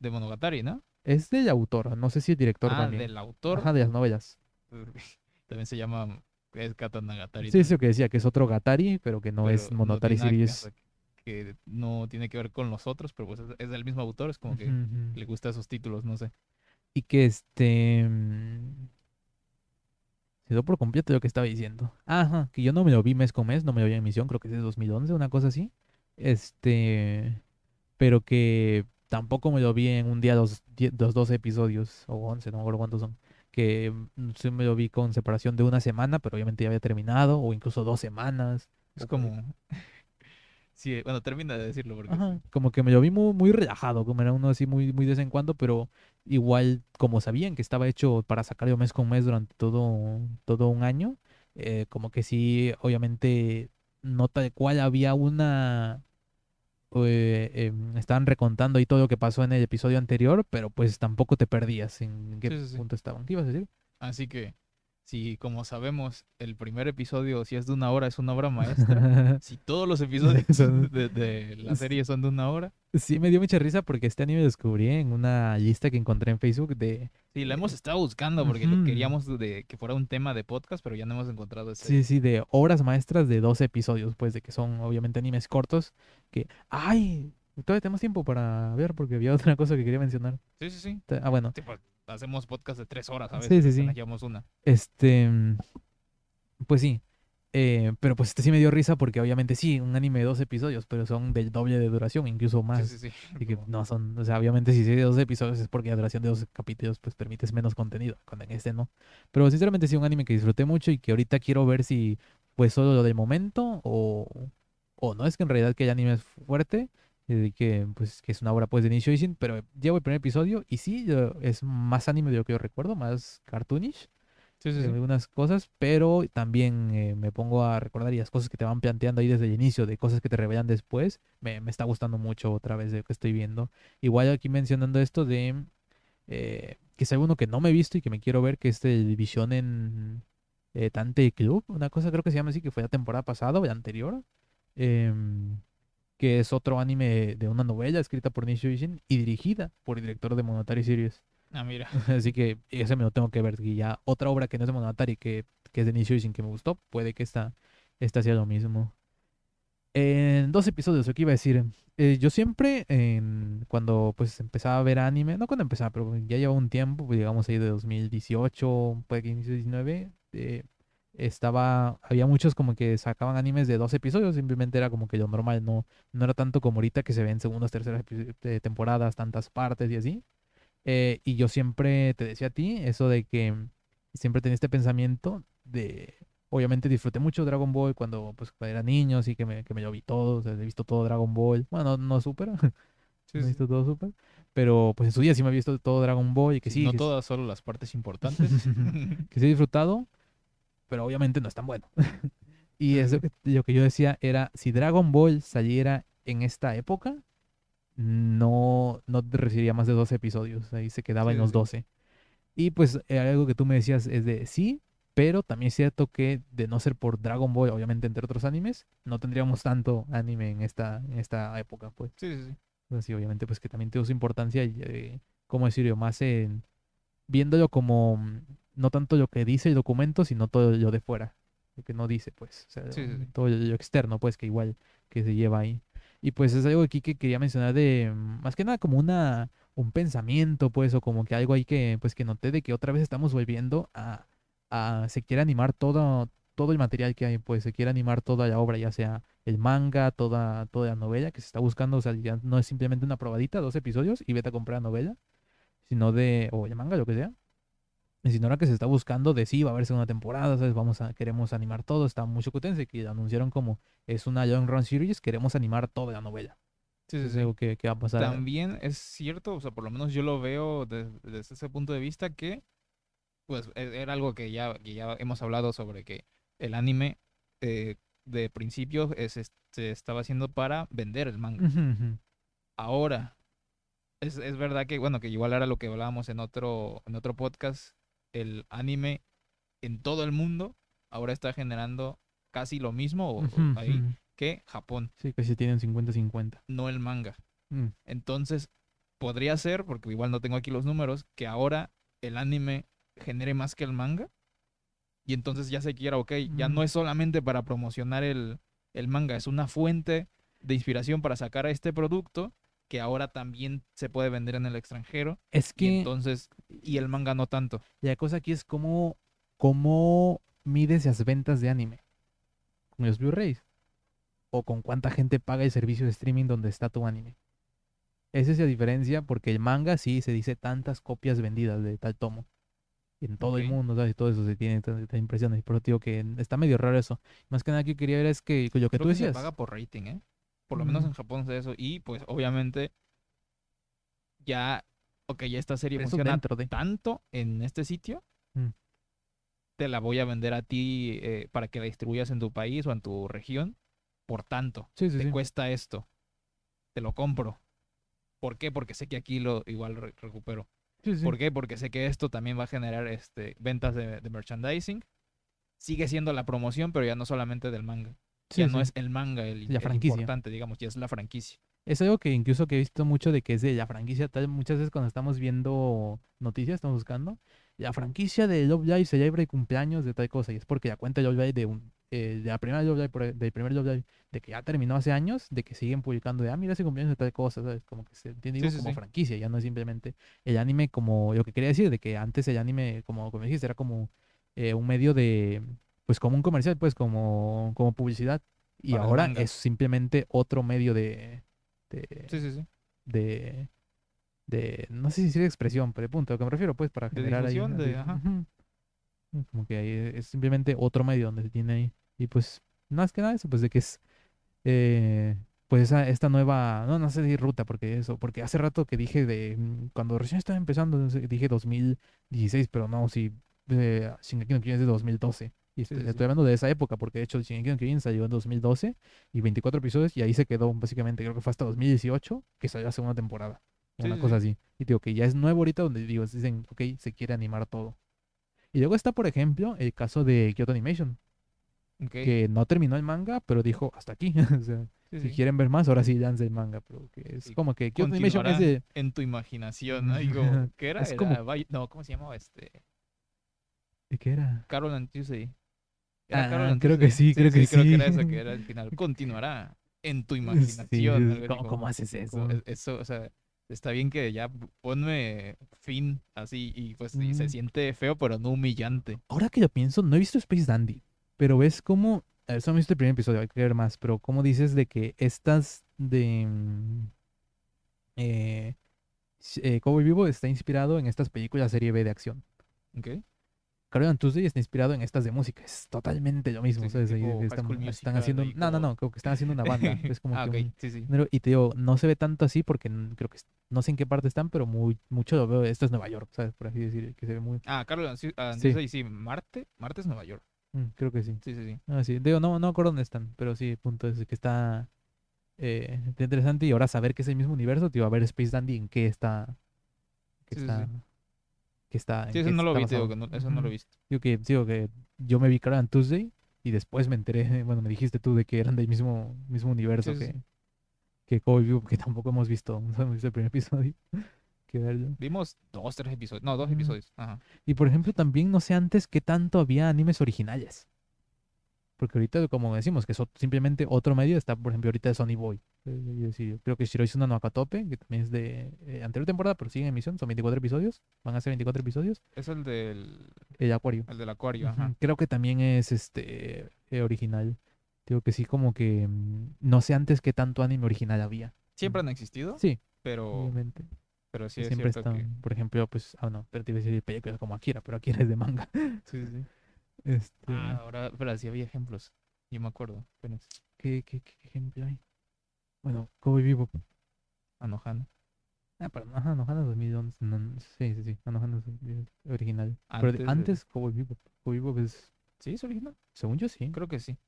De Monogatari, ¿no? Es del autor, no sé si el director Ah, también. del autor. Ajá, de las novelas. También se llama. Es Katanagatari. Sí, sí, lo que decía, que es otro Gatari, pero que no pero es nada que- Series. que no tiene que ver con los otros, pero pues es, del mismo autor, es como que le gusta esos títulos, no sé. Y que este... mm, Se dio por completo lo que estaba diciendo. Ajá, que yo no me lo vi mes con mes, no me lo vi en emisión, creo que es de 2011, una cosa así. Este... Pero que tampoco me lo vi en un día los, los 12 episodios, o 11, no me acuerdo cuántos son. Que sí me lo vi con separación de una semana, pero obviamente ya había terminado, o incluso dos semanas. Es como... Sí, bueno, termina de decirlo porque... Ajá, como que me lo vi muy, muy relajado, como era uno así muy, muy de vez en cuando, pero igual como sabían que estaba hecho para sacarlo mes con mes durante todo, todo un año, eh, como que sí, obviamente, no tal cual había una... eh, em, estaban recontando ahí todo lo que pasó en el episodio anterior, pero pues tampoco te perdías en qué Sí, sí, sí. punto estaban. ¿Qué ibas a decir? Así que, si como sabemos, el primer episodio, si es de una hora, es una obra maestra. si todos los episodios Son- de, de la serie son de una hora. sí, me dio mucha risa porque este anime descubrí en una lista que encontré en Facebook de... Sí, la hemos estado buscando porque queríamos de que fuera un tema de podcast, pero ya no hemos encontrado ese. Sí, sí, de obras maestras de 12 episodios, pues, de que son obviamente animes cortos. Que, ¡ay! Todavía tenemos tiempo para ver porque había otra cosa que quería mencionar. sí, sí. sí. Ah, bueno, Sí, pues, hacemos podcast de tres horas a Sí, sí, sí. llevamos una. este. Pues sí. eh, pero pues este sí me dio risa porque obviamente sí, un anime de 12 episodios, pero son del doble de duración, incluso más. Sí, sí, sí. Así que no son, o sea, obviamente si es de 12 episodios es porque la duración de 12 capítulos pues permites menos contenido, cuando en este no. Pero sinceramente sí, un anime que disfruté mucho y que ahorita quiero ver si pues solo lo del momento o, o no, es que en realidad que el anime es fuerte, que pues que es una obra pues de Nishio Ishin, pero llevo el primer episodio y sí, es más anime de lo que yo recuerdo, más cartoonish Sí, sí, algunas cosas, pero también eh, me pongo a recordar y las cosas que te van planteando ahí desde el inicio, de cosas que te revelan después, me, me está gustando mucho otra vez de lo que estoy viendo. Igual aquí mencionando esto de eh, que es uno que no me he visto y que me quiero ver, que es de División en eh, Tante Club, una cosa creo que se llama así, que fue la temporada pasada o la anterior, em, que es otro anime de una novela escrita por Nishio Ishin y dirigida por el director de Monogatari Series. Ah, mira. Así que ese me lo tengo que ver. Y ya otra obra que no es de Monogatari, que, que es de Nishio Ishin que me gustó, puede que esta, esta sea lo mismo. En dos episodios, lo que iba a decir. eh, yo siempre, cuando pues empezaba a ver anime, no cuando empezaba, pero ya lleva un tiempo, pues, digamos ahí de 2018, puede que inicio de 19, eh, estaba, había muchos como que sacaban animes de dos episodios, simplemente era como que lo normal, no, no era tanto como ahorita que se ven segundas, terceras eh, temporadas, tantas partes y así. Eh, y yo siempre te decía a ti eso de que siempre tenía este pensamiento de, obviamente disfruté mucho Dragon Ball cuando pues cuando era niño, así que me, que me lo vi todo, o sea, he visto todo Dragon Ball, bueno, no, no super, no Sí, he sí. visto todo super, pero pues en su día sí me he visto todo Dragon Ball y que sí, no que, sí- todas, solo las partes importantes. que sí he disfrutado, pero obviamente no es tan bueno. y eso que, lo que yo decía era, si Dragon Ball saliera en esta época, no, no recibiría más de 12 episodios. Ahí se quedaba Sí, en los sí. 12. Y pues eh, algo que tú me decías es de sí, pero también es cierto que de no ser por Dragon Ball, obviamente entre otros animes, no tendríamos tanto anime en esta, en esta época, pues. Sí, sí, sí. Pues sí, obviamente, pues que también tuvo su importancia, eh, ¿cómo decirlo? Más en viéndolo como no tanto lo que dice el documento, sino todo lo de fuera, lo que no dice, pues, o sea, Sí, sí, sí. todo lo externo, pues, que igual que se lleva ahí. Y pues es algo aquí que quería mencionar de, mm, más que nada como una, un pensamiento, pues, o como que algo ahí que, pues, que noté de que otra vez estamos volviendo a, a se quiere animar todo, todo el material que hay, pues, se quiere animar toda la obra, ya sea el manga, toda, toda la novela que se está buscando, o sea, ya no es simplemente una probadita, dos episodios y vete a comprar la novela, sino de, o el manga, lo que sea, sino ahora que se está buscando de sí, va a haber segunda temporada, ¿sabes? Vamos a, queremos animar todo, está mucho cutense que anunciaron como es una long run series, queremos animar toda la novela. Sí, sí, sí. que, que va a pasar. También es cierto, o sea, por lo menos yo lo veo des- desde ese punto de vista que, pues, e- era algo que ya, que ya hemos hablado sobre que el anime eh, de principio es, es- se estaba haciendo para vender el manga. Ahora, es, es verdad que, bueno, que igual era lo que hablábamos en otro, en otro podcast, el anime en todo el mundo ahora está generando casi lo mismo o- ahí que Japón, Sí, casi tienen 50-50. no el manga. Mm. Entonces, podría ser, porque igual no tengo aquí los números, que ahora el anime genere más que el manga. Y entonces ya se quiera, ok, ya no es solamente para promocionar el, el manga, es una fuente de inspiración para sacar a este producto que ahora también se puede vender en el extranjero. Es Y que entonces, y el manga no tanto. la cosa aquí es cómo, cómo mides las ventas de anime. ¿Con los Blu-rays? ¿O con cuánta gente paga el servicio de streaming donde está tu anime? Esa es la diferencia porque el manga sí se dice tantas copias vendidas de tal tomo. Y en todo el mundo, ¿sabes? Todo eso se tiene tantas impresiones. Te digo que está medio raro eso. Más que nada que quería ver es que lo que Creo tú que se decías. paga por rating, ¿eh? Por lo menos en Japón es eso. Y pues obviamente ya, ok, ya esta serie funciona de. tanto en este sitio, Mm. te la voy a vender a ti eh, para que la distribuyas en tu país o en tu región por tanto. Sí, sí, te sí. cuesta esto. Te lo compro. ¿Por qué? Porque sé que aquí lo igual re- recupero. ¿Por qué? Porque sé que esto también va a generar este, ventas de, de merchandising. Sigue siendo la promoción, pero ya no solamente del manga. Sí, ya no sí. es el manga el, La el franquicia. importante, digamos, ya es la franquicia. Es algo que incluso que he visto mucho de que es de la franquicia tal. Muchas veces cuando estamos viendo noticias, estamos buscando la franquicia de Love Live celebra el cumpleaños de tal cosa. Y es porque la cuenta de Love Live de, un, eh, de la primera Love Live, e, del primer Love Live, de que ya terminó hace años, de que siguen publicando de, ah, mira ese cumpleaños de tal cosa, ¿sabes? Como que se entiende sí, como sí. franquicia, ya no es simplemente el anime como lo que quería decir, de que antes el anime, como, como dijiste, era como eh, un medio de, pues como un comercial, pues como, como publicidad. Y Para ahora es simplemente otro medio de, de, Sí, sí, sí. de, de, no sé si decir expresión, pero de punto, a lo que me refiero, pues, para De generar ahí. difusión, de- ajá. Como que ahí es simplemente otro medio donde se tiene ahí. Y pues, más que nada eso, pues de que es, eh, pues esa, esta nueva, no, no sé si ruta, porque eso, porque hace rato que dije de, mm, cuando recién estaba empezando, dije 2016, pero no, si eh, Shingeki no es de 2012. Y Sí, estoy, sí, hablando de esa época, porque de hecho Shingeki no Kyojin salió en 2012 y 24 episodios y ahí se quedó básicamente, creo que fue hasta 2018 que salió la segunda temporada. Una sí, cosa sí. así. Y digo que ya es nuevo ahorita donde digo, dicen, ok, se quiere animar todo. Y luego está, por ejemplo, el caso de Kyoto Animation, que no terminó el manga, pero dijo hasta aquí. o sea, sí, si sí. quieren ver más, ahora sí lance el manga. Pero que es como que Kyoto Animation es de. En tu imaginación, ¿no? Digo, ¿qué era? Es como- No, ¿cómo se llamaba este? ¿De qué era? Carol and Tuesday. Ah, creo que sí, creo que creo que sí. era eso, que era el final. Continuará en tu imaginación. ¿cómo, como- cómo haces eso? e- Eso, o sea, está bien que ya ponme fin así y pues y se Mm. siente feo, pero no humillante. Ahora que lo pienso, no he visto Space Dandy, pero ves cómo. A ver, solo he visto el primer episodio, hay que ver más, pero cómo dices de que estas de. mm, Eh, eh, Cowboy Vivo está inspirado en estas películas serie B de acción. ¿Ok? Carol and Tuesday está inspirado en estas de música. Es totalmente lo mismo. Sí, ¿sabes? Tipo están, haciendo. No, no, como- no, creo que están haciendo una banda. Es como ah, que un- sí, sí. Y te digo, no se ve tanto así porque creo que no sé en qué parte están, pero muy, mucho lo veo. Esto es Nueva York, ¿sabes? Por así decir, que se ve muy. Ah, Carol and Su- and Sí. Tuesday, sí, Marte, Marte es Nueva York. Mm, creo que sí. Sí, sí, sí. Ah, sí. Digo, no, no acuerdo dónde están, pero sí, punto es que está. Eh, interesante y ahora saber que es el mismo universo, tío, a ver Space Dandy en qué está. qué Sí, sí, está. Qué está en Sí, eso no lo vi, digo que no- eso no lo he visto. Digo que, digo que yo me vi que eran Tuesday y después me enteré, bueno, me dijiste tú de que eran del mismo, mismo universo Sí, que, sí. que Cowboy Bebop, que tampoco hemos visto, no hemos visto el primer episodio. que verlo. Vimos dos, tres episodios. No, dos episodios. Ajá. Y por ejemplo, también no sé antes qué tanto había animes originales. Porque ahorita, como decimos, que es simplemente otro medio, está por ejemplo ahorita de Sony Boy. Eh, decir, creo que Shiroizu no Akatope, que también es de eh, anterior temporada, pero sigue en emisión, son 24 episodios, van a ser 24 episodios. Es el del, El Acuario. el del acuario. Ajá. Creo que también es este eh, original. Digo que sí, como que mm, no sé antes qué tanto anime original había. Siempre han existido, Sí, pero, obviamente. pero sí es Siempre están, que... por ejemplo, pues, ah, no, pero te iba a decir películas como Akira, pero Akira es de manga. Sí, sí, sí. Este, Ah, ahora, pero sí había ejemplos. Yo me acuerdo. Apenas. ¿qué, qué, qué ejemplo hay? Bueno, Cowboy Bebop. Anohana. Ah, pero ajá, Anohana 2011. no, sí, sí, sí. Anohana es original. Pero de- Antes Cowboy Bebop. Cowboy Bebop es, ¿Sí es original? según yo, sí. Creo que sí.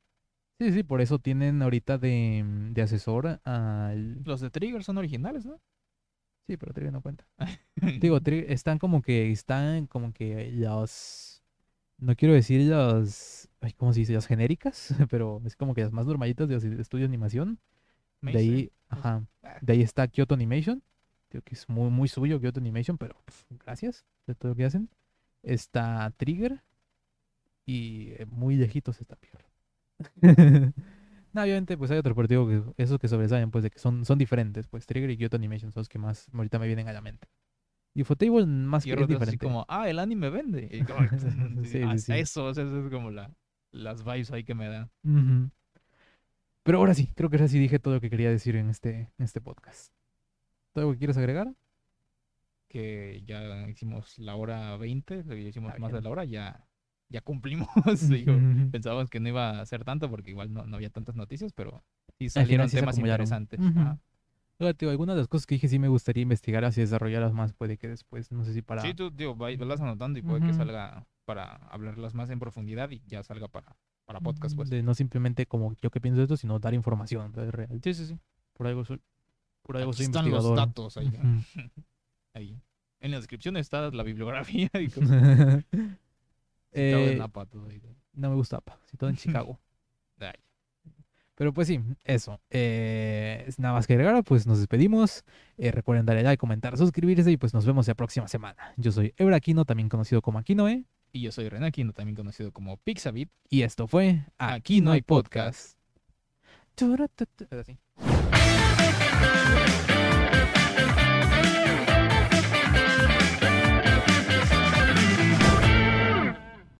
Sí, sí, por eso tienen ahorita de, de asesor al... Los de Trigger son originales, ¿no? Sí, pero Trigger no cuenta. Digo, Tri- están como que, están como que los... No quiero decir las... Ay, ¿Cómo se dice? Las genéricas, pero es como que las más normalitas de los estudios de animación. De ahí, Mainstream. ajá, Ah. de ahí está Kyoto Animation. Digo que es muy, muy suyo Kyoto Animation, pero gracias de todo lo que hacen. Está Trigger y eh, muy lejitos está Pior. no, obviamente pues hay otro partido que esos que sobresalen pues de que son, son diferentes, pues Trigger y Kyoto Animation son los que más ahorita me vienen a la mente. Y Ufotable más Y que es otros así diferente. como, ah, el anime vende. Y como, Sí, ah, sí, sí. Eso, eso es como la, las vibes ahí que me dan. Pero ahora sí, creo que ahora sí dije todo lo que quería decir en este, en este podcast. ¿Todo lo que quieres agregar? Que ya hicimos la hora 20, ya hicimos Está más de la hora, ya, ya cumplimos. Digo, pensábamos que no iba a ser tanto porque igual no, no había tantas noticias, pero sí Al salieron temas interesantes. Tío, algunas de las cosas que dije sí me gustaría investigar así desarrollarlas más, puede que después, no sé si para... Sí, tú, va- velas anotando y puede que salga para hablarlas más en profundidad y ya salga para, para podcast, pues. De no simplemente como yo que pienso de esto, sino dar información, es real. Sí, sí, sí. Por algo soy, por algo Aquí soy están los datos ahí, ahí. En la descripción está la bibliografía y cosas. Eh, en Napa, todo ahí. no me gusta, pa, si todo en Chicago. Pero pues sí, eso. Eh, es nada más que agregar, pues nos despedimos. Eh, recuerden darle like, comentar, suscribirse y pues nos vemos la próxima semana. Yo soy Ebra Aquino, también conocido como Aquinoe. Y yo soy René Aquino, también conocido como Pixabit. Y esto fue Aquí no hay podcast.